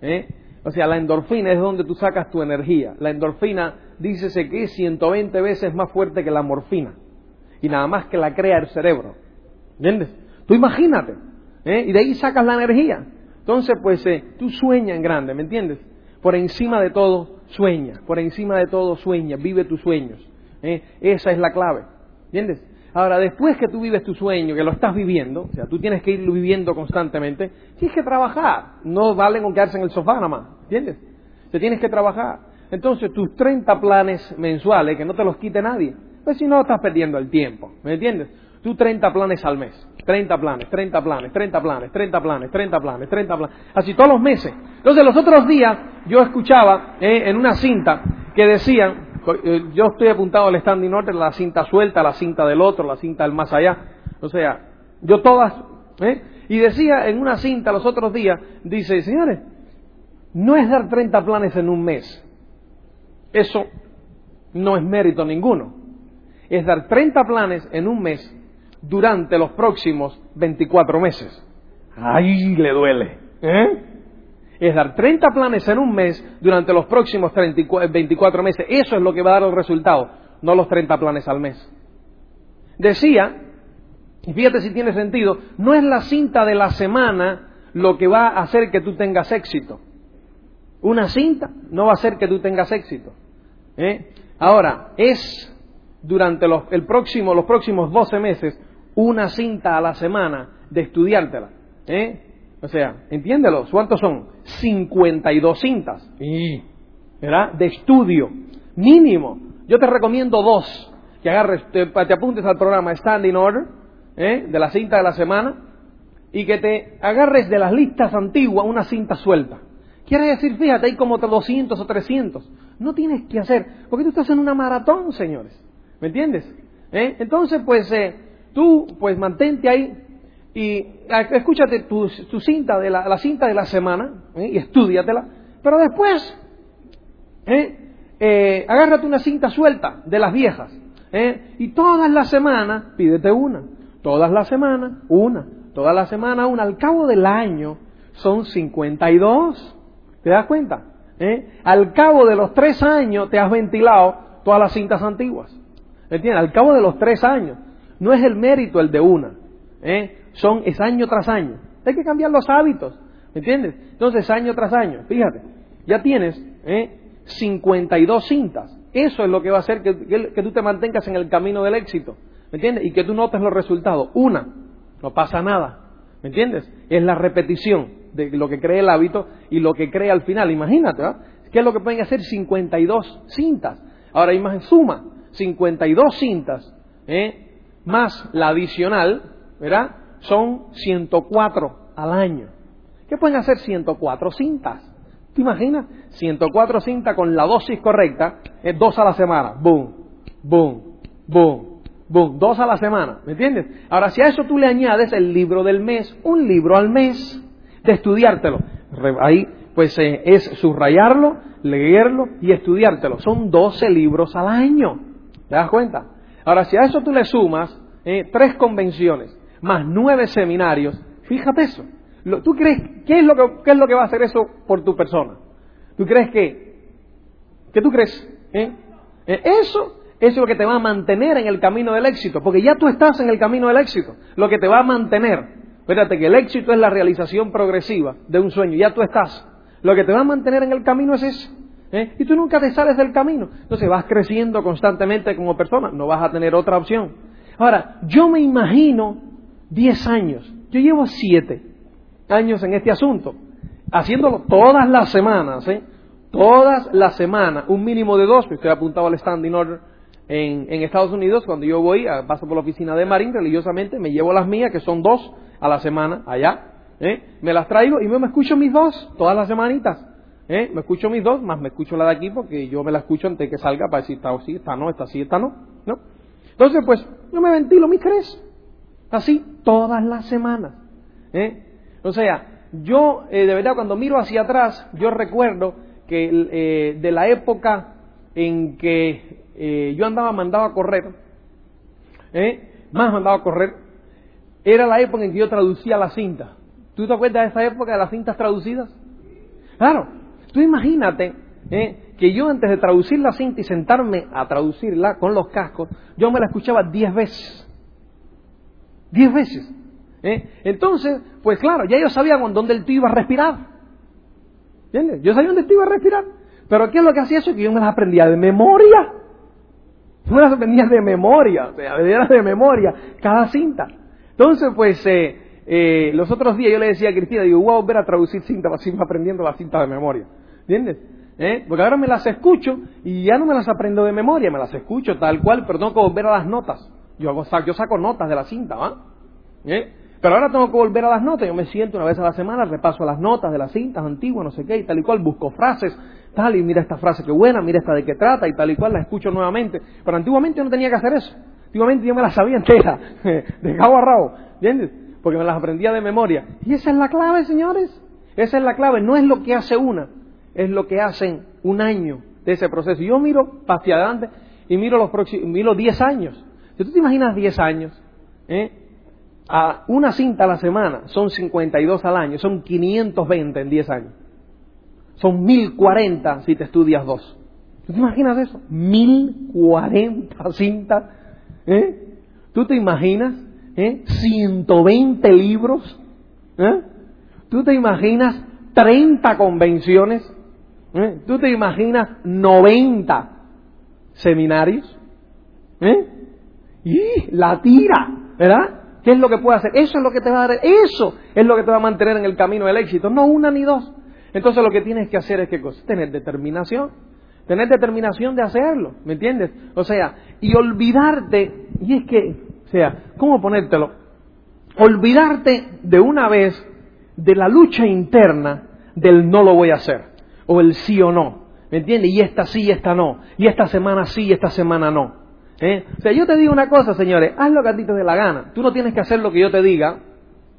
¿eh? O sea, la endorfina es donde tú sacas tu energía. La endorfina, dícese que es 120 veces más fuerte que la morfina. Y nada más que la crea el cerebro. ¿Entiendes? Tú imagínate. ¿Eh? Y de ahí sacas la energía. Entonces, pues eh, tú sueñas en grande, ¿me entiendes? Por encima de todo, sueña. Por encima de todo, sueña. Vive tus sueños. ¿eh? Esa es la clave. ¿Entiendes? Ahora, después que tú vives tu sueño, que lo estás viviendo, o sea, tú tienes que irlo viviendo constantemente, tienes que trabajar. No vale con quedarse en el sofá nada más, ¿entiendes? Te tienes que trabajar. Entonces, tus 30 planes mensuales, que no te los quite nadie, pues si no, estás perdiendo el tiempo, ¿me entiendes? Tú 30 planes al mes, 30 planes, 30 planes, 30 planes, 30 planes, 30 planes, 30 planes, así todos los meses. Entonces, los otros días yo escuchaba eh, en una cinta que decían, eh, yo estoy apuntado al standing order, la cinta suelta, la cinta del otro, la cinta del más allá. O sea, yo todas, ¿eh? Y decía en una cinta los otros días, dice, señores, no es dar 30 planes en un mes. Eso no es mérito ninguno. Es dar 30 planes en un mes durante los próximos 24 meses. Ahí le duele. ¿Eh? es dar 30 planes en un mes durante los próximos 24 meses. Eso es lo que va a dar el resultado, no los 30 planes al mes. Decía, y fíjate si tiene sentido, no es la cinta de la semana lo que va a hacer que tú tengas éxito. Una cinta no va a hacer que tú tengas éxito. ¿eh? Ahora, es durante los, el próximo, los próximos 12 meses una cinta a la semana de estudiártela. ¿eh? O sea, entiéndelo, ¿cuántos son? 52 cintas. ¿Verdad? De estudio. Mínimo. Yo te recomiendo dos. Que agarres, te, apuntes al programa Standing Order, ¿eh? de la cinta de la semana, y que te agarres de las listas antiguas una cinta suelta. Quiere decir, fíjate, hay como 200 o 300. No tienes que hacer, porque tú estás en una maratón, señores. ¿Me entiendes? ¿Eh? Entonces, pues, eh, tú, pues, mantente ahí y escúchate tu, cinta de la, cinta de la semana ¿eh? y estudiatela, pero después ¿eh? Eh, agárrate una cinta suelta de las viejas y todas las semanas pídete una, todas las semanas una, todas las semanas una, al cabo del año son 52, ¿te das cuenta? al cabo de los tres años te has ventilado todas las cintas antiguas. ¿Me entiendes? Al cabo de los tres años. No es el mérito el de una. ¿eh? Son, es año tras año. Hay que cambiar los hábitos. ¿Me entiendes? Entonces, año tras año. Fíjate, ya tienes ¿eh? 52 cintas. Eso es lo que va a hacer que, tú te mantengas en el camino del éxito. ¿Me entiendes? Y que tú notes los resultados. Una, no pasa nada. ¿Me entiendes? Es la repetición de lo que cree el hábito y lo que cree al final. Imagínate, ¿verdad? ¿Qué es lo que pueden hacer 52 cintas? Ahora, imagen suma 52 cintas, ¿eh? Más la adicional, ¿verdad? Son 104 al año. ¿Qué pueden hacer 104 cintas? ¿Te imaginas? 104 cintas con la dosis correcta, es dos a la semana. Boom, boom, boom, boom. Dos a la semana, ¿me entiendes? Ahora, si a eso tú le añades el libro del mes, un libro al mes, de estudiártelo. Ahí, pues eh, es subrayarlo, leerlo y estudiártelo. Son 12 libros al año. ¿Te das cuenta? Ahora, si a eso tú le sumas eh, tres convenciones, más nueve seminarios, fíjate eso. ¿Tú crees, qué es, lo que, qué es lo que va a hacer eso por tu persona? ¿Tú crees que, qué tú crees? ¿Eh? Eh, eso, es lo que te va a mantener en el camino del éxito, porque ya tú estás en el camino del éxito. Lo que te va a mantener, fíjate que el éxito es la realización progresiva de un sueño, ya tú estás. Lo que te va a mantener en el camino es eso. ¿Eh? Y tú nunca te sales del camino. Entonces vas creciendo constantemente como persona, no vas a tener otra opción. Ahora, yo me imagino 10 años, yo llevo 7 años en este asunto, haciéndolo todas las semanas, ¿eh? todas las semanas, un mínimo de dos, estoy apuntado al standing order en, Estados Unidos, cuando yo voy, paso por la oficina de Marín religiosamente, me llevo las mías, que son dos a la semana, allá, ¿eh? me las traigo y me escucho mis dos, todas las semanitas. ¿Eh? Me escucho mis dos, más me escucho la de aquí porque yo me la escucho antes que salga para decir, está sí, está no, está sí, está no. ¿no? Entonces, pues, yo me ventilo mis tres. Así, todas las semanas. ¿eh? O sea, yo, eh, de verdad, cuando miro hacia atrás, yo recuerdo que eh, de la época en que eh, yo andaba mandado a correr, más mandado a correr, era la época en que yo traducía la cinta. ¿Tú te acuerdas de esa época de las cintas traducidas? Claro, tú imagínate que yo antes de traducir la cinta y sentarme a traducirla con los cascos, yo me la escuchaba diez veces. Diez veces. ¿Eh? Entonces, pues claro, ya yo sabía dónde el tío iba a respirar. ¿Entiendes? Yo sabía dónde el tío iba a respirar. Pero ¿qué es lo que hacía eso? Que yo me las aprendía de memoria. Yo me las aprendía de memoria, o sea, de memoria, cada cinta. Entonces, pues, eh, eh, los otros días yo le decía a Cristina, digo, a volver a traducir cinta seguir aprendiendo las cintas de memoria. ¿Entiendes? ¿Eh? Porque ahora me las escucho y ya no me las aprendo de memoria, me las escucho tal cual, pero tengo que volver a las notas. Yo, hago, yo saco notas de la cinta, ¿va? ¿Eh? Pero ahora tengo que volver a las notas. Yo me siento una vez a la semana, repaso las notas de las cintas antiguas, no sé qué, y tal y cual, busco frases, tal, y mira esta frase que buena, mira esta de qué trata, y tal y cual, la escucho nuevamente. Pero antiguamente yo no tenía que hacer eso. Antiguamente yo me las sabía entera, de cabo a rabo, ¿entiendes? Porque me las aprendía de memoria. Y esa es la clave, señores. Esa es la clave. No es lo que hace una, es lo que hacen un año de ese proceso. Yo miro hacia adelante y miro los próximos, miro 10 años. Si tú te imaginas 10 años, ¿eh? a una cinta a la semana, son 52 al año, son 520 en 10 años. Son 1040 si te estudias dos. ¿Tú te imaginas eso? 1040 cintas. ¿eh? ¿Tú te imaginas? ¿eh? 120 libros. ¿eh? ¿Tú te imaginas 30 convenciones? ¿Eh? ¿Tú te imaginas 90 seminarios? ¿eh? Y la tira, ¿verdad? ¿Qué es lo que puede hacer? Eso es lo que te va a dar, eso es lo que te va a mantener en el camino del éxito, no una ni dos. Entonces lo que tienes que hacer es qué cosa? Tener determinación. Tener determinación de hacerlo, ¿me entiendes? O sea, y olvidarte, y es que, o sea, ¿cómo ponértelo? Olvidarte de una vez de la lucha interna del no lo voy a hacer, o el sí o no, ¿me entiendes? Y esta sí y esta no, y esta semana sí y esta semana no. ¿Eh? O sea, yo te digo una cosa, señores, haz lo que a ti te dé la gana. Tú no tienes que hacer lo que yo te diga.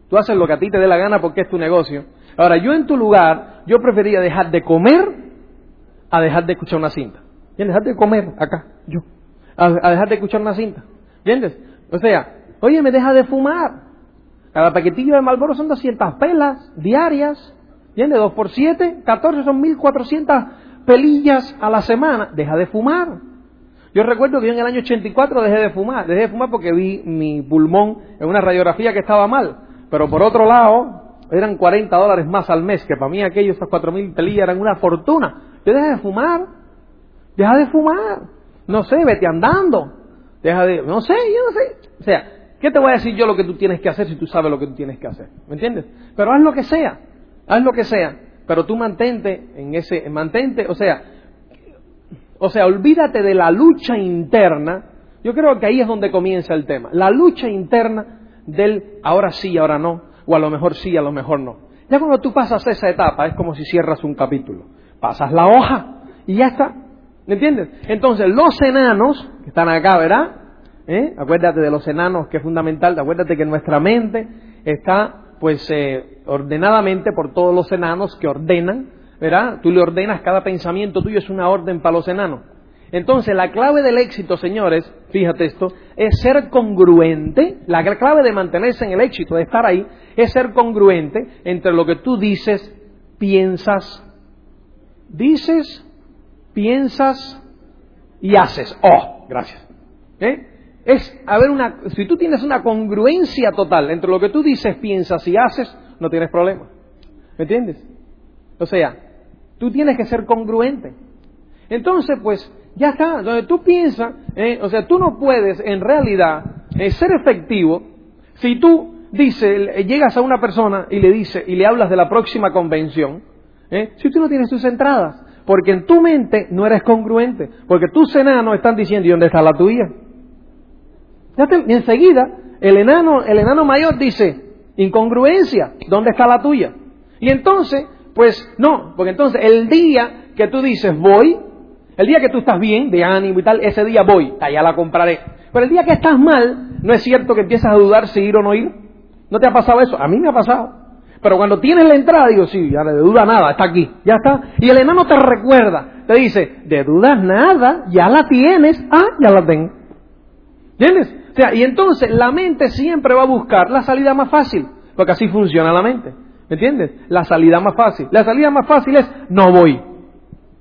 Tú haces lo que a ti te dé la gana porque es tu negocio. Ahora, yo en tu lugar, yo prefería dejar de comer a dejar de escuchar una cinta. ¿Entiendes? Dejar de comer acá, yo. A, dejar de escuchar una cinta. ¿Entiendes? O sea, oye, me deja de fumar. Cada paquetillo de Malboro son 200 pelas diarias. ¿Entiendes? 2 por 7, 14 son 1400 pelillas a la semana. Deja de fumar. Yo recuerdo que yo en el año 84 dejé de fumar. Dejé de fumar porque vi mi pulmón en una radiografía que estaba mal. Pero por otro lado, eran 40 dólares más al mes, que para mí aquellos, esas 4.000 pelillas eran una fortuna. Yo dejé de fumar. Deja de fumar. No sé, vete andando. Deja de, no sé, yo no sé. O sea, ¿qué te voy a decir yo lo que tú tienes que hacer si tú sabes lo que tú tienes que hacer? ¿Me entiendes? Pero haz lo que sea. Haz lo que sea. Pero tú mantente en ese, mantente, o sea, o sea, olvídate de la lucha interna. Yo creo que ahí es donde comienza el tema. La lucha interna del ahora sí, ahora no, o a lo mejor sí, a lo mejor no. Ya cuando tú pasas esa etapa es como si cierras un capítulo. Pasas la hoja y ya está. ¿Me entiendes? Entonces, los enanos, que están acá, ¿verdad? ¿Eh? Acuérdate de los enanos, que es fundamental. Acuérdate que nuestra mente está, pues, eh, ordenadamente por todos los enanos que ordenan, ¿verdad? Tú le ordenas, cada pensamiento tuyo es una orden para los enanos. Entonces, la clave del éxito, señores, fíjate esto, es ser congruente. La clave de mantenerse en el éxito, de estar ahí, es ser congruente entre lo que tú dices, piensas, dices, piensas y haces. Oh, gracias. ¿Eh? Es haber una, si tú tienes una congruencia total entre lo que tú dices, piensas y haces, no tienes problema. ¿Me entiendes? O sea, tú tienes que ser congruente. Entonces, pues, ya está. Donde tú piensas, ¿eh? o sea, tú no puedes en realidad eh, ser efectivo si tú dices, llegas a una persona y le dices y le hablas de la próxima convención, si tú no tienes tus entradas. Porque en tu mente no eres congruente. Porque tus enanos están diciendo, ¿y dónde está la tuya? y enseguida, el enano, el enano mayor dice, incongruencia, ¿dónde está la tuya? Y entonces, pues no, porque entonces el día que tú dices voy, el día que tú estás bien, de ánimo y tal, ese día voy, allá la compraré. Pero el día que estás mal, no es cierto que empiezas a dudar si ir o no ir. ¿No te ha pasado eso? A mí me ha pasado. Pero cuando tienes la entrada, digo, sí, ya de duda nada, está aquí, ya está. Y el enano te recuerda, te dice, de dudas nada, ya la tienes, ah, ya la tengo. ¿Entiendes? O sea, y entonces la mente siempre va a buscar la salida más fácil, porque así funciona la mente. ¿Me entiendes? La salida más fácil. La salida más fácil es no voy.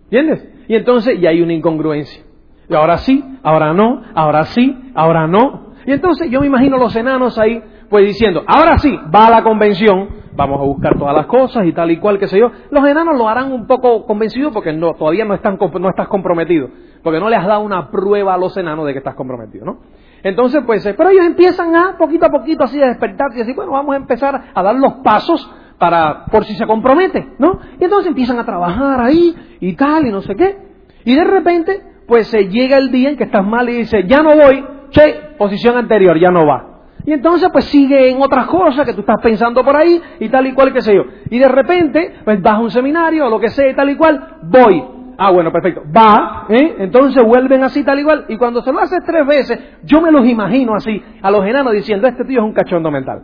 ¿Entiendes? Y entonces ya hay una incongruencia. Y ahora sí, ahora no, ahora sí, ahora no. Y entonces yo me imagino los enanos ahí, pues diciendo, ahora sí, va a la convención, vamos a buscar todas las cosas y tal y cual, qué sé yo. Los enanos lo harán un poco convencidos porque no, todavía no, están, no estás comprometido, porque no les has dado una prueba a los enanos de que estás comprometido, ¿no? Entonces, pues, eh, pero ellos empiezan a, poquito a poquito, así a despertarse y así, bueno, vamos a empezar a dar los pasos para, por si se compromete, ¿no? Y entonces empiezan a trabajar ahí y tal y no sé qué. Y de repente, pues se llega el día en que estás mal y dice, ya no voy, che, posición anterior, ya no va. Y entonces pues sigue en otras cosas que tú estás pensando por ahí y tal y cual, qué sé yo. Y de repente, pues vas a un seminario o lo que sea y tal y cual, voy. Ah, bueno, perfecto. Va, ¿eh? entonces vuelven así tal y cual. Y cuando se lo haces tres veces, yo me los imagino así, a los enanos diciendo, este tío es un cachondo mental.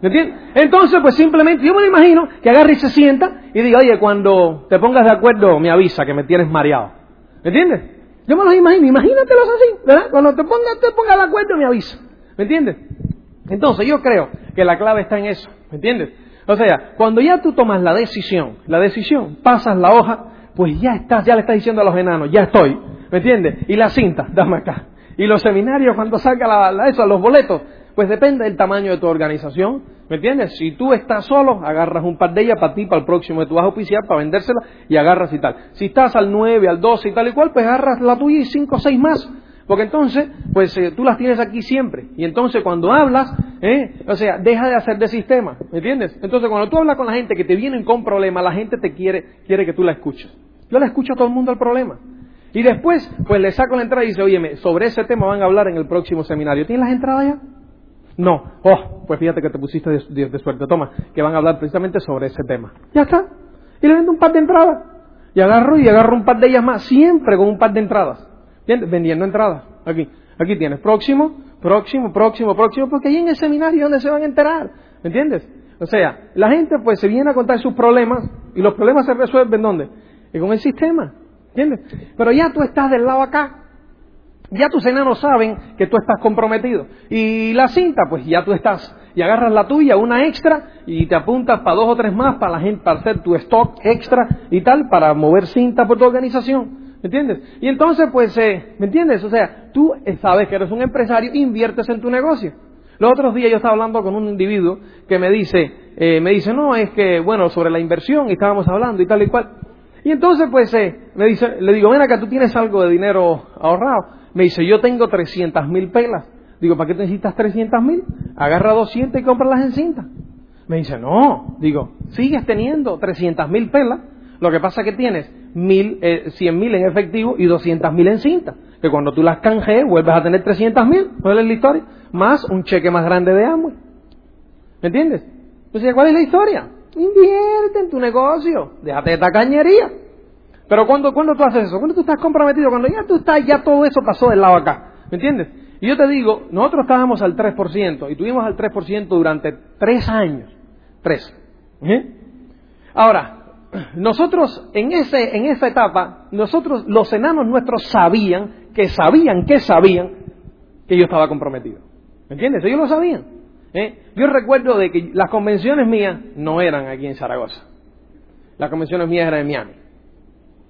¿Me entiendes? Entonces, pues simplemente yo me lo imagino que agarre y se sienta y diga, oye, cuando te pongas de acuerdo, me avisa que me tienes mareado. ¿Me entiendes? Yo me los imagino, imagínatelos así, ¿verdad? Cuando te pongas, te pongas de acuerdo, me avisa. ¿Me entiendes? Entonces yo creo que la clave está en eso, ¿me entiendes? O sea, cuando ya tú tomas la decisión, la decisión, pasas la hoja, pues ya estás, ya le estás diciendo a los enanos, ya estoy, ¿me entiendes? Y la cinta, dame acá. Y los seminarios, cuando salga la, eso, los boletos, pues depende del tamaño de tu organización, ¿me entiendes? Si tú estás solo, agarras un par de ellas para ti, para el próximo de tu bajo oficial, para vendérsela y agarras y tal. Si estás al 9, al 12 y tal y cual, pues agarras la tuya y cinco o seis más porque entonces, pues eh, tú las tienes aquí siempre. Y entonces cuando hablas, eh, o sea, deja de hacer de sistema. ¿Me entiendes? Entonces cuando tú hablas con la gente que te vienen con problemas, la gente te quiere, quiere que tú la escuches. Yo la escucho a todo el mundo el problema. Y después, pues le saco la entrada y dice, oye, sobre ese tema van a hablar en el próximo seminario. ¿Tienes las entradas ya? No. Oh, pues fíjate que te pusiste de, suerte. Toma, que van a hablar precisamente sobre ese tema. Ya está. Y le vendo un par de entradas. Y agarro y agarro un par de ellas más, siempre con un par de entradas. Vendiendo entradas. Aquí. Aquí tienes. Próximo, próximo, próximo, próximo, porque ahí en el seminario donde se van a enterar. ¿Me entiendes? O sea, la gente pues se viene a contar sus problemas y los problemas se resuelven ¿dónde? Y con el sistema. ¿Entiendes? Pero ya tú estás del lado acá. Ya tus enanos saben que tú estás comprometido. Y la cinta, pues ya tú estás. Y agarras la tuya, una extra, y te apuntas para dos o tres más para la gente, para hacer tu stock extra y tal, para mover cinta por tu organización. ¿Me entiendes? Y entonces, pues, eh, ¿me entiendes? O sea, tú sabes que eres un empresario, inviertes en tu negocio. Los otros días yo estaba hablando con un individuo que me dice, eh, me dice, no, es que, bueno, sobre la inversión, estábamos hablando y tal y cual. Y entonces, pues, eh, me dice, le digo, ven acá, tú tienes algo de dinero ahorrado. Me dice, yo tengo 300 mil pelas. Digo, ¿para qué necesitas 300 mil? Agarra 200 y cómpralas en cinta. Me dice, no. Digo, sigues teniendo 300 mil pelas. Lo que pasa es que tienes mil, eh, 100 mil en efectivo y 200 mil en cinta. Que cuando tú las canjees vuelves a tener 300 mil. ¿Cuál es la historia? Más un cheque más grande de Amway. ¿Me entiendes? Entonces, ¿cuál es la historia? Invierte en tu negocio. Déjate de tacañería. Pero cuando, cuando tú haces eso, cuando tú estás comprometido, cuando ya tú estás, ya todo eso pasó del lado acá. ¿Me entiendes? Y yo te digo, nosotros estábamos al 3% y tuvimos al 3% durante tres años. Tres. Ahora, nosotros en, ese, en esa etapa, nosotros, los enanos nuestros sabían, que sabían, que sabían, que yo estaba comprometido. ¿Me entiendes? Ellos lo sabían. ¿Eh? Yo recuerdo de que las convenciones mías no eran aquí en Zaragoza. Las convenciones mías eran en Miami.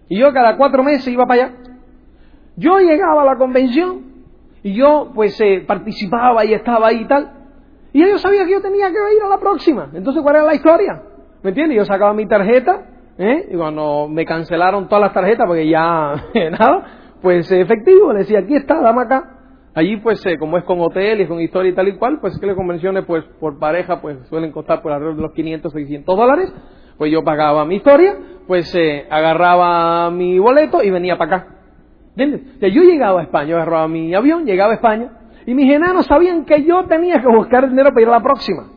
Y yo cada cuatro meses iba para allá. Yo llegaba a la convención y yo pues eh, participaba y estaba ahí y tal. Y ellos sabían que yo tenía que ir a la próxima. Entonces, ¿cuál era la historia? ¿Me entiendes? Yo sacaba mi tarjeta ¿eh? y cuando me cancelaron todas las tarjetas porque ya nada, pues efectivo, le decía, aquí está, dame acá. Allí pues eh, como es con hoteles, con historia y tal y cual, pues que las convenciones pues por pareja pues suelen costar por alrededor de los 500, 600 dólares pues yo pagaba mi historia, pues eh, agarraba mi boleto y venía para acá. ¿Entiendes? O sea, yo llegaba a España, agarraba mi avión, llegaba a España, y mis enanos sabían que yo tenía que buscar dinero para ir a la próxima.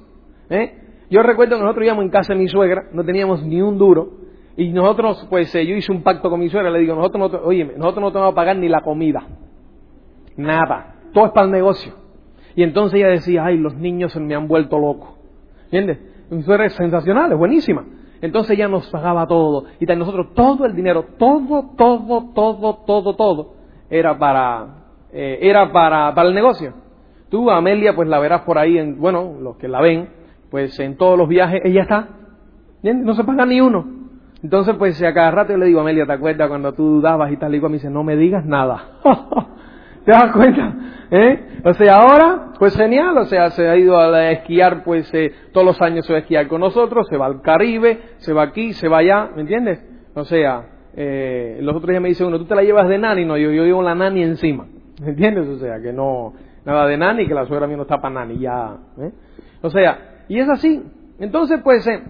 ¿eh? Yo recuerdo que nosotros íbamos en casa de mi suegra, no teníamos ni un duro, y nosotros, pues eh, yo hice un pacto con mi suegra, le digo, nosotros no, oye, nosotros no tenemos que pagar ni la comida, nada, todo es para el negocio. Y entonces ella decía, ay, los niños se me han vuelto locos. ¿Entiendes? Mi suegra es sensacional, es buenísima. Entonces ella nos pagaba todo. Y nosotros todo el dinero, todo, todo, todo, todo, todo, era para, eh, era para, para el negocio. Tú, Amelia, pues la verás por ahí, en, bueno, los que la ven, pues en todos los viajes, ella está. ¿Entiendes? No se paga ni uno. Entonces, pues a cada rato yo le digo, Amelia, ¿te acuerdas cuando tú dudabas y tal? Y me dice, no me digas nada. ¿Te das cuenta? ¿Eh? O sea, ahora, pues genial, o sea, se ha ido a esquiar, pues eh, todos los años se va a esquiar con nosotros, se va al Caribe, se va aquí, se va allá, ¿me entiendes? O sea, eh, los otros días me dice uno, tú te la llevas de nani, no, yo, yo llevo la nani encima, ¿me entiendes? O sea, que no, nada de nani, que la suegra mía no está para nani, ya, ¿eh? O sea, y es así. Entonces, pues, eh,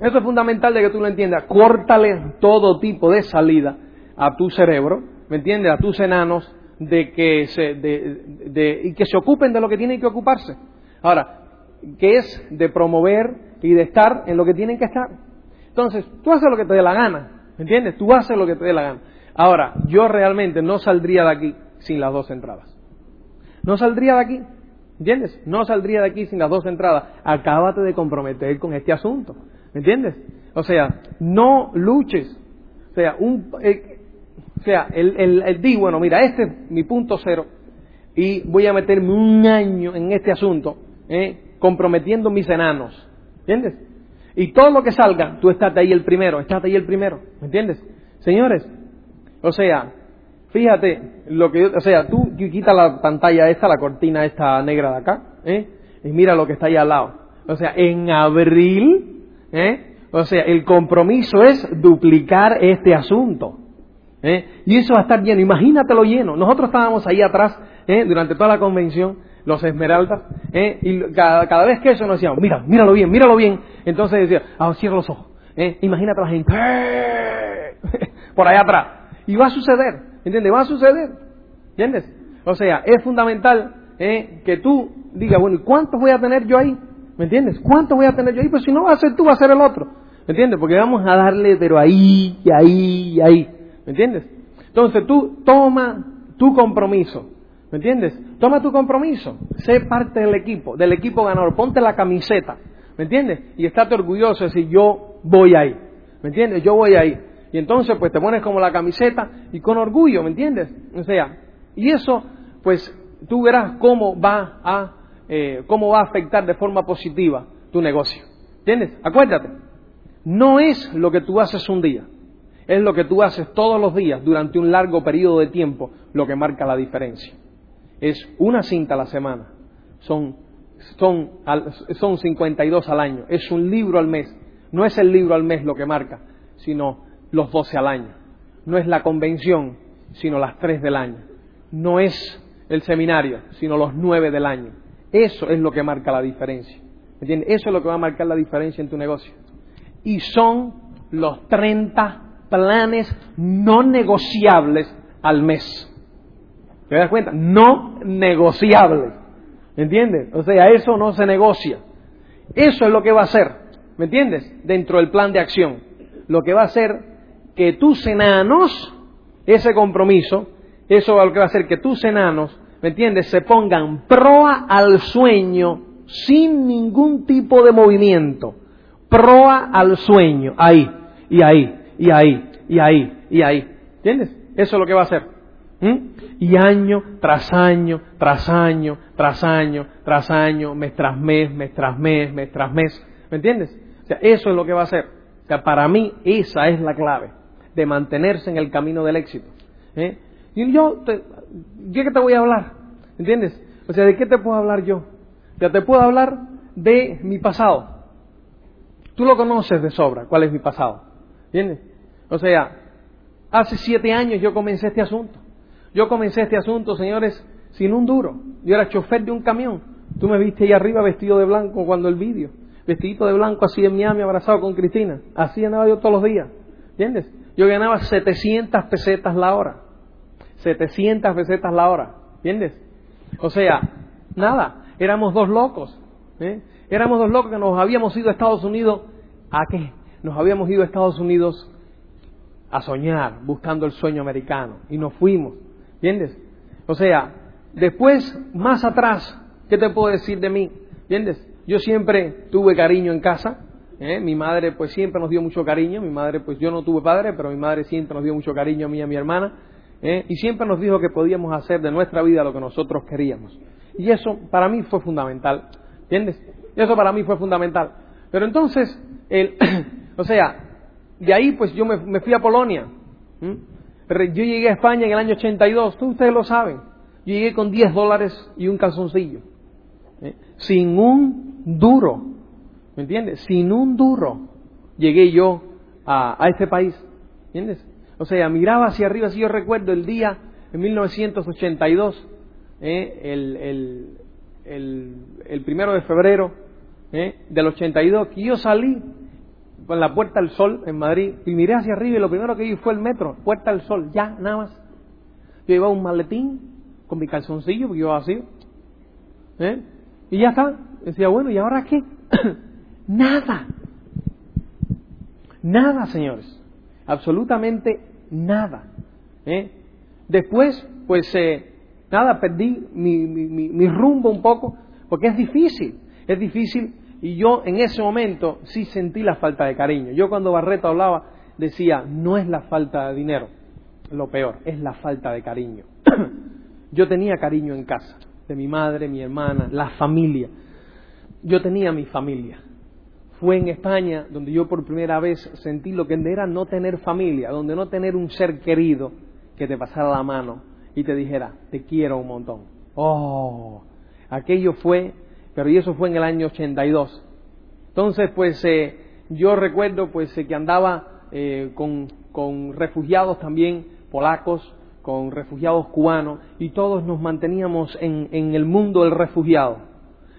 eso es fundamental de que tú lo entiendas, córtale todo tipo de salida a tu cerebro, ¿me entiendes? A tus enanos, de que se, de, de, y que se ocupen de lo que tienen que ocuparse. Ahora, que es de promover y de estar en lo que tienen que estar. Entonces, tú haces lo que te dé la gana, ¿me entiendes? Tú haces lo que te dé la gana. Ahora, yo realmente no saldría de aquí sin las dos entradas. No saldría de aquí, ¿entiendes? No saldría de aquí sin las dos entradas. Acábate de comprometer con este asunto, ¿me entiendes? O sea, no luches. O sea, un, eh, o sea, el di, bueno, mira, este es mi punto cero y voy a meterme un año en este asunto, ¿eh? comprometiendo mis enanos. ¿Entiendes? Y todo lo que salga, tú estás ahí el primero, estás ahí el primero. ¿Me entiendes? Señores, o sea, fíjate, lo que o sea, tú quita la pantalla esta, la cortina esta negra de acá, ¿eh? y mira lo que está ahí al lado. O sea, en abril, ¿eh? o sea, el compromiso es duplicar este asunto. ¿Eh? Y eso va a estar lleno, imagínatelo lleno. Nosotros estábamos ahí atrás ¿eh? durante toda la convención, los esmeraldas, ¿eh? y cada, vez que eso nos decíamos, mira, míralo bien, míralo bien. Entonces decía, ah, cierra los ojos. Imagínate la gente por allá atrás. Y va a suceder, ¿entiendes? Va a suceder, ¿entiendes? O sea, es fundamental que tú digas, bueno, ¿y cuántos voy a tener yo ahí? ¿Me entiendes? ¿Cuántos voy a tener yo ahí? Pues si no va a ser tú, va a ser el otro. ¿Me entiendes? Porque vamos a darle, pero ahí, ahí, ahí. ¿Me entiendes? Entonces tú toma tu compromiso. ¿Me entiendes? Toma tu compromiso. Sé parte del equipo, del equipo ganador. Ponte la camiseta. ¿Me entiendes? Y estate orgulloso de decir, yo voy ahí. ¿Me entiendes? Yo voy ahí. Y entonces pues te pones como la camiseta y con orgullo, ¿me entiendes? O sea, Y eso, pues, tú verás cómo va a, eh, cómo va a afectar de forma positiva tu negocio. ¿Entiendes? Acuérdate, no es lo que tú haces un día, es lo que tú haces todos los días durante un largo periodo de tiempo lo que marca la diferencia. Es una cinta a la semana, son, son, son 52 al año, es un libro al mes. No es el libro al mes lo que marca, sino los 12 al año. No es la convención, sino las 3 del año. No es el seminario, sino los 9 del año. Eso es lo que marca la diferencia. ¿Entiendes? Eso es lo que va a marcar la diferencia en tu negocio. Y son los 30 planes no negociables al mes. ¿Te das cuenta? No negociables. ¿Entiendes? O sea, eso no se negocia. Eso es lo que va a hacer. ¿Me entiendes? Dentro del plan de acción. Lo que va a hacer que tus enanos, ese compromiso, eso es lo que va a hacer que tus enanos, ¿me entiendes?, se pongan proa al sueño sin ningún tipo de movimiento. Proa al sueño, ahí, y ahí, y ahí, y ahí, y ahí. ¿Entiendes? Eso es lo que va a hacer. ¿Mm? Y año tras año, tras año, tras año, tras año, mes tras mes, mes tras mes, mes tras mes. ¿Me entiendes? O sea, eso es lo que va a hacer. O sea, para mí esa es la clave de mantenerse en el camino del éxito. ¿eh? Y yo, te, ¿qué te voy a hablar? ¿Entiendes? O sea, ¿de qué te puedo hablar yo? Ya te puedo hablar de mi pasado. Tú lo conoces de sobra, cuál es mi pasado. ¿Entiendes? O sea, hace siete años yo comencé este asunto. Yo comencé este asunto, señores, sin un duro. Yo era chofer de un camión. Tú me viste ahí arriba vestido de blanco cuando el vídeo. Vestidito de blanco así en Miami, abrazado con Cristina. Así andaba yo todos los días. ¿Entiendes? Yo ganaba 700 pesetas la hora. 700 pesetas la hora. ¿Entiendes? O sea, nada, éramos dos locos. ¿eh? Éramos dos locos que nos habíamos ido a Estados Unidos. ¿A qué? Nos habíamos ido a Estados Unidos a soñar, buscando el sueño americano. Y nos fuimos. ¿Entiendes? O sea, después, más atrás, ¿qué te puedo decir de mí? ¿Entiendes? Yo siempre tuve cariño en casa. ¿eh? Mi madre pues siempre nos dio mucho cariño. Mi madre pues yo no tuve padre, pero mi madre siempre nos dio mucho cariño a mí y a mi hermana. ¿eh? Y siempre nos dijo que podíamos hacer de nuestra vida lo que nosotros queríamos. Y eso para mí fue fundamental. ¿Entiendes? Eso para mí fue fundamental. Pero entonces, el, o sea, de ahí pues yo me, fui a Polonia. Yo llegué a España en el año 82, todos ustedes lo saben. Yo llegué con 10 dólares y un calzoncillo. ¿eh? Sin un duro. ¿Me entiendes? Sin un duro llegué yo a, a este país. ¿Entiendes? O sea, miraba hacia arriba, si yo recuerdo el día en 1982, ¿eh? el, el, el, el, primero de febrero ¿eh? del 82, que yo salí con la Puerta del Sol en Madrid y miré hacia arriba y lo primero que vi fue el metro, Puerta del Sol, ya, nada más. Yo llevaba un maletín con mi calzoncillo, porque yo vacío. ¿eh? Y ya está. Decía, bueno, ¿y ahora qué? nada. Nada, señores. Absolutamente nada. ¿eh? Después, pues, eh, nada, perdí mi, mi, mi, rumbo un poco, porque es difícil, es difícil, y yo en ese momento sí sentí la falta de cariño. Yo cuando Barreto hablaba, decía, no es la falta de dinero, lo peor, es la falta de cariño. yo tenía cariño en casa, de mi madre, mi hermana, la familia. Yo tenía mi familia, fue en España donde yo por primera vez sentí lo que era no tener familia, donde no tener un ser querido que te pasara la mano y te dijera, te quiero un montón. Oh, aquello fue, pero y eso fue en el año 82. Entonces, pues eh, yo recuerdo pues eh, que andaba eh, con, con refugiados también polacos, con refugiados cubanos, y todos nos manteníamos en, en el mundo del refugiado.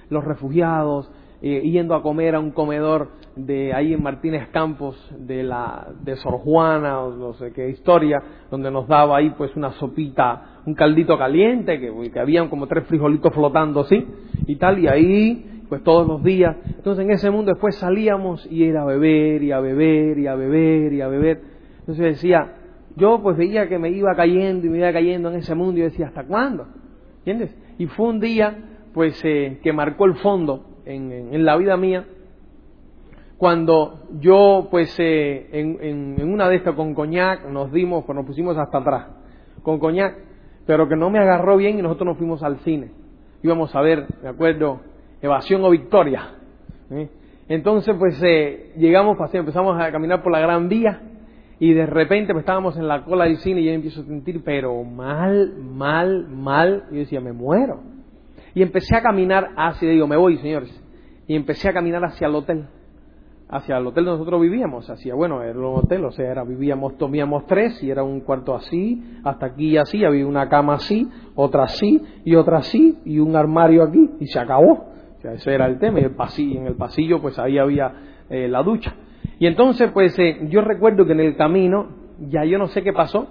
Los refugiados, eh, yendo a comer a un comedor de ahí en Martínez Campos de la de Sor Juana o no sé qué historia donde nos daba ahí pues una sopita un caldito caliente que, que habían como tres frijolitos flotando así y tal y ahí pues todos los días. Entonces en ese mundo después salíamos y era a beber y a beber y a beber y a beber. Entonces decía yo pues veía que me iba cayendo y me iba cayendo en ese mundo y decía hasta cuándo ¿entiendes? y fue un día pues eh, que marcó el fondo en, la vida mía, cuando yo, pues, eh, en, una de estas con coñac, nos dimos, pues nos pusimos hasta atrás, con coñac, pero que no me agarró bien y nosotros nos fuimos al cine. Íbamos a ver, me acuerdo, Evasión o Victoria. ¿eh? Entonces, pues eh, llegamos, pasé, empezamos a caminar por la Gran Vía y de repente pues, estábamos en la cola del cine y yo empiezo a sentir, pero mal, mal, mal. Y yo decía, me muero. Y empecé a caminar hacia, digo, me voy, señores. Y empecé a caminar hacia el hotel hacia el hotel donde nosotros vivíamos, hacia, bueno, era un hotel, o sea, era, vivíamos, tomíamos tres y era un cuarto así, hasta aquí así, había una cama así, otra así y otra así y un armario aquí y se acabó. O ese era el tema y el pasillo, en el pasillo pues ahí había eh, la ducha. Y entonces pues eh, yo recuerdo que en el camino, ya yo no sé qué pasó,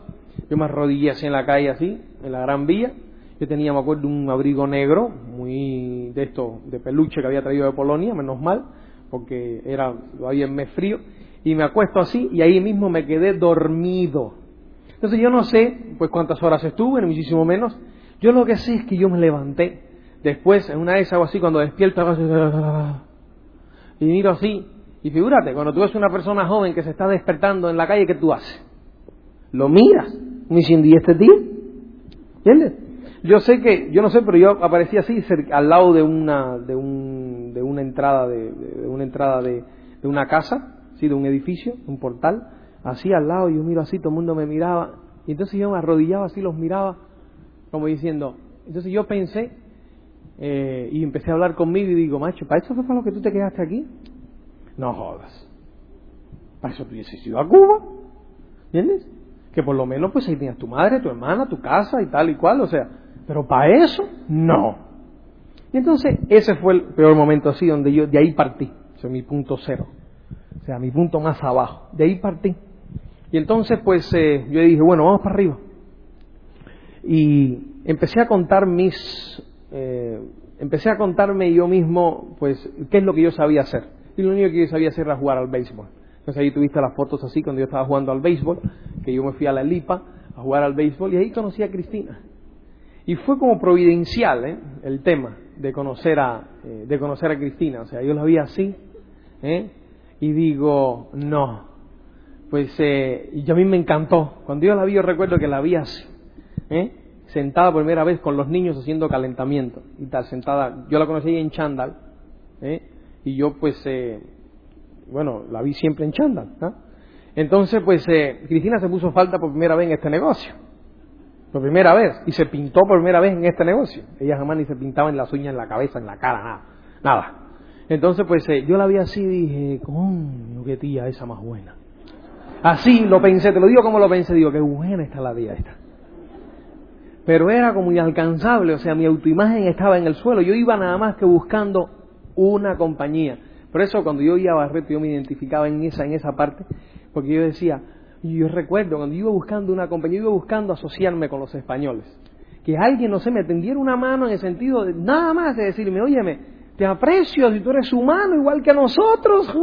yo me arrodillé así en la calle así, en la gran vía, yo tenía, me acuerdo, un abrigo negro, muy de esto, de peluche que había traído de Polonia, menos mal, porque era todavía en mes frío, y me acuesto así y ahí mismo me quedé dormido. Entonces yo no sé pues cuántas horas estuve, ni muchísimo menos. Yo lo que sé es que yo me levanté. Después, en una vez hago así, cuando despierto, y miro así. Y figúrate, cuando tú ves una persona joven que se está despertando en la calle, ¿qué tú haces? Lo miras. Me dicen, ¿y este tío? ¿Entiendes? Yo sé que, yo no sé, pero yo aparecí así al lado de una, de, un, de una entrada de, una entrada de, una casa, sí, de un edificio, un portal, así al lado, y yo miro así, todo el mundo me miraba, y entonces yo me arrodillaba así, los miraba, como diciendo, entonces yo pensé, eh, y empecé a hablar conmigo y digo, macho, ¿para eso fue para lo que tú te quedaste aquí? No jodas. Para eso tú hubieses ido a Cuba. ¿Entiendes? Que por lo menos pues ahí tenías tu madre, tu hermana, tu casa y tal y cual. O sea, pero para eso, no. Y entonces ese fue el peor momento así, donde yo de ahí partí. Ese es mi punto cero. O sea, mi punto más abajo. De ahí partí. Y entonces pues eh, yo dije, bueno, vamos para arriba. Y empecé a contar mis... Eh, empecé a contarme yo mismo, pues, qué es lo que yo sabía hacer. Y lo único que yo sabía hacer era jugar al béisbol. Entonces ahí tuviste las fotos así cuando yo estaba jugando al béisbol, que yo me fui a la Lipa a jugar al béisbol y ahí conocí a Cristina. Y fue como providencial ¿eh? el tema de conocer, a, eh, de conocer a Cristina. O sea, yo la vi así ¿eh? y digo, no. Pues eh, y a mí me encantó. Cuando yo la vi, yo recuerdo que la vi así. Sentada por primera vez con los niños haciendo calentamiento. Y tal, sentada. Yo la conocí en Chandal. ¿eh? Y yo, pues, bueno, la vi siempre en Chandal. ¿no? Entonces, pues, Cristina se puso falta por primera vez en este negocio por primera vez y se pintó por primera vez en este negocio. Ella jamás ni se pintaba en las uñas, en la cabeza, en la cara, nada. Nada. Entonces, pues eh, yo la vi así y dije, coño, qué tía esa más buena. Así lo pensé, te lo digo como lo pensé, digo, qué buena está la tía esta. Pero era como inalcanzable, o sea, mi autoimagen estaba en el suelo. Yo iba nada más que buscando una compañía. Por eso cuando yo iba a Barreto yo me identificaba en esa, en esa parte, porque yo decía, y yo recuerdo cuando iba buscando una compañía, iba buscando asociarme con los españoles. Que alguien, no sé, me tendiera una mano en el sentido de nada más de decirme, óyeme, te aprecio si tú eres humano igual que nosotros.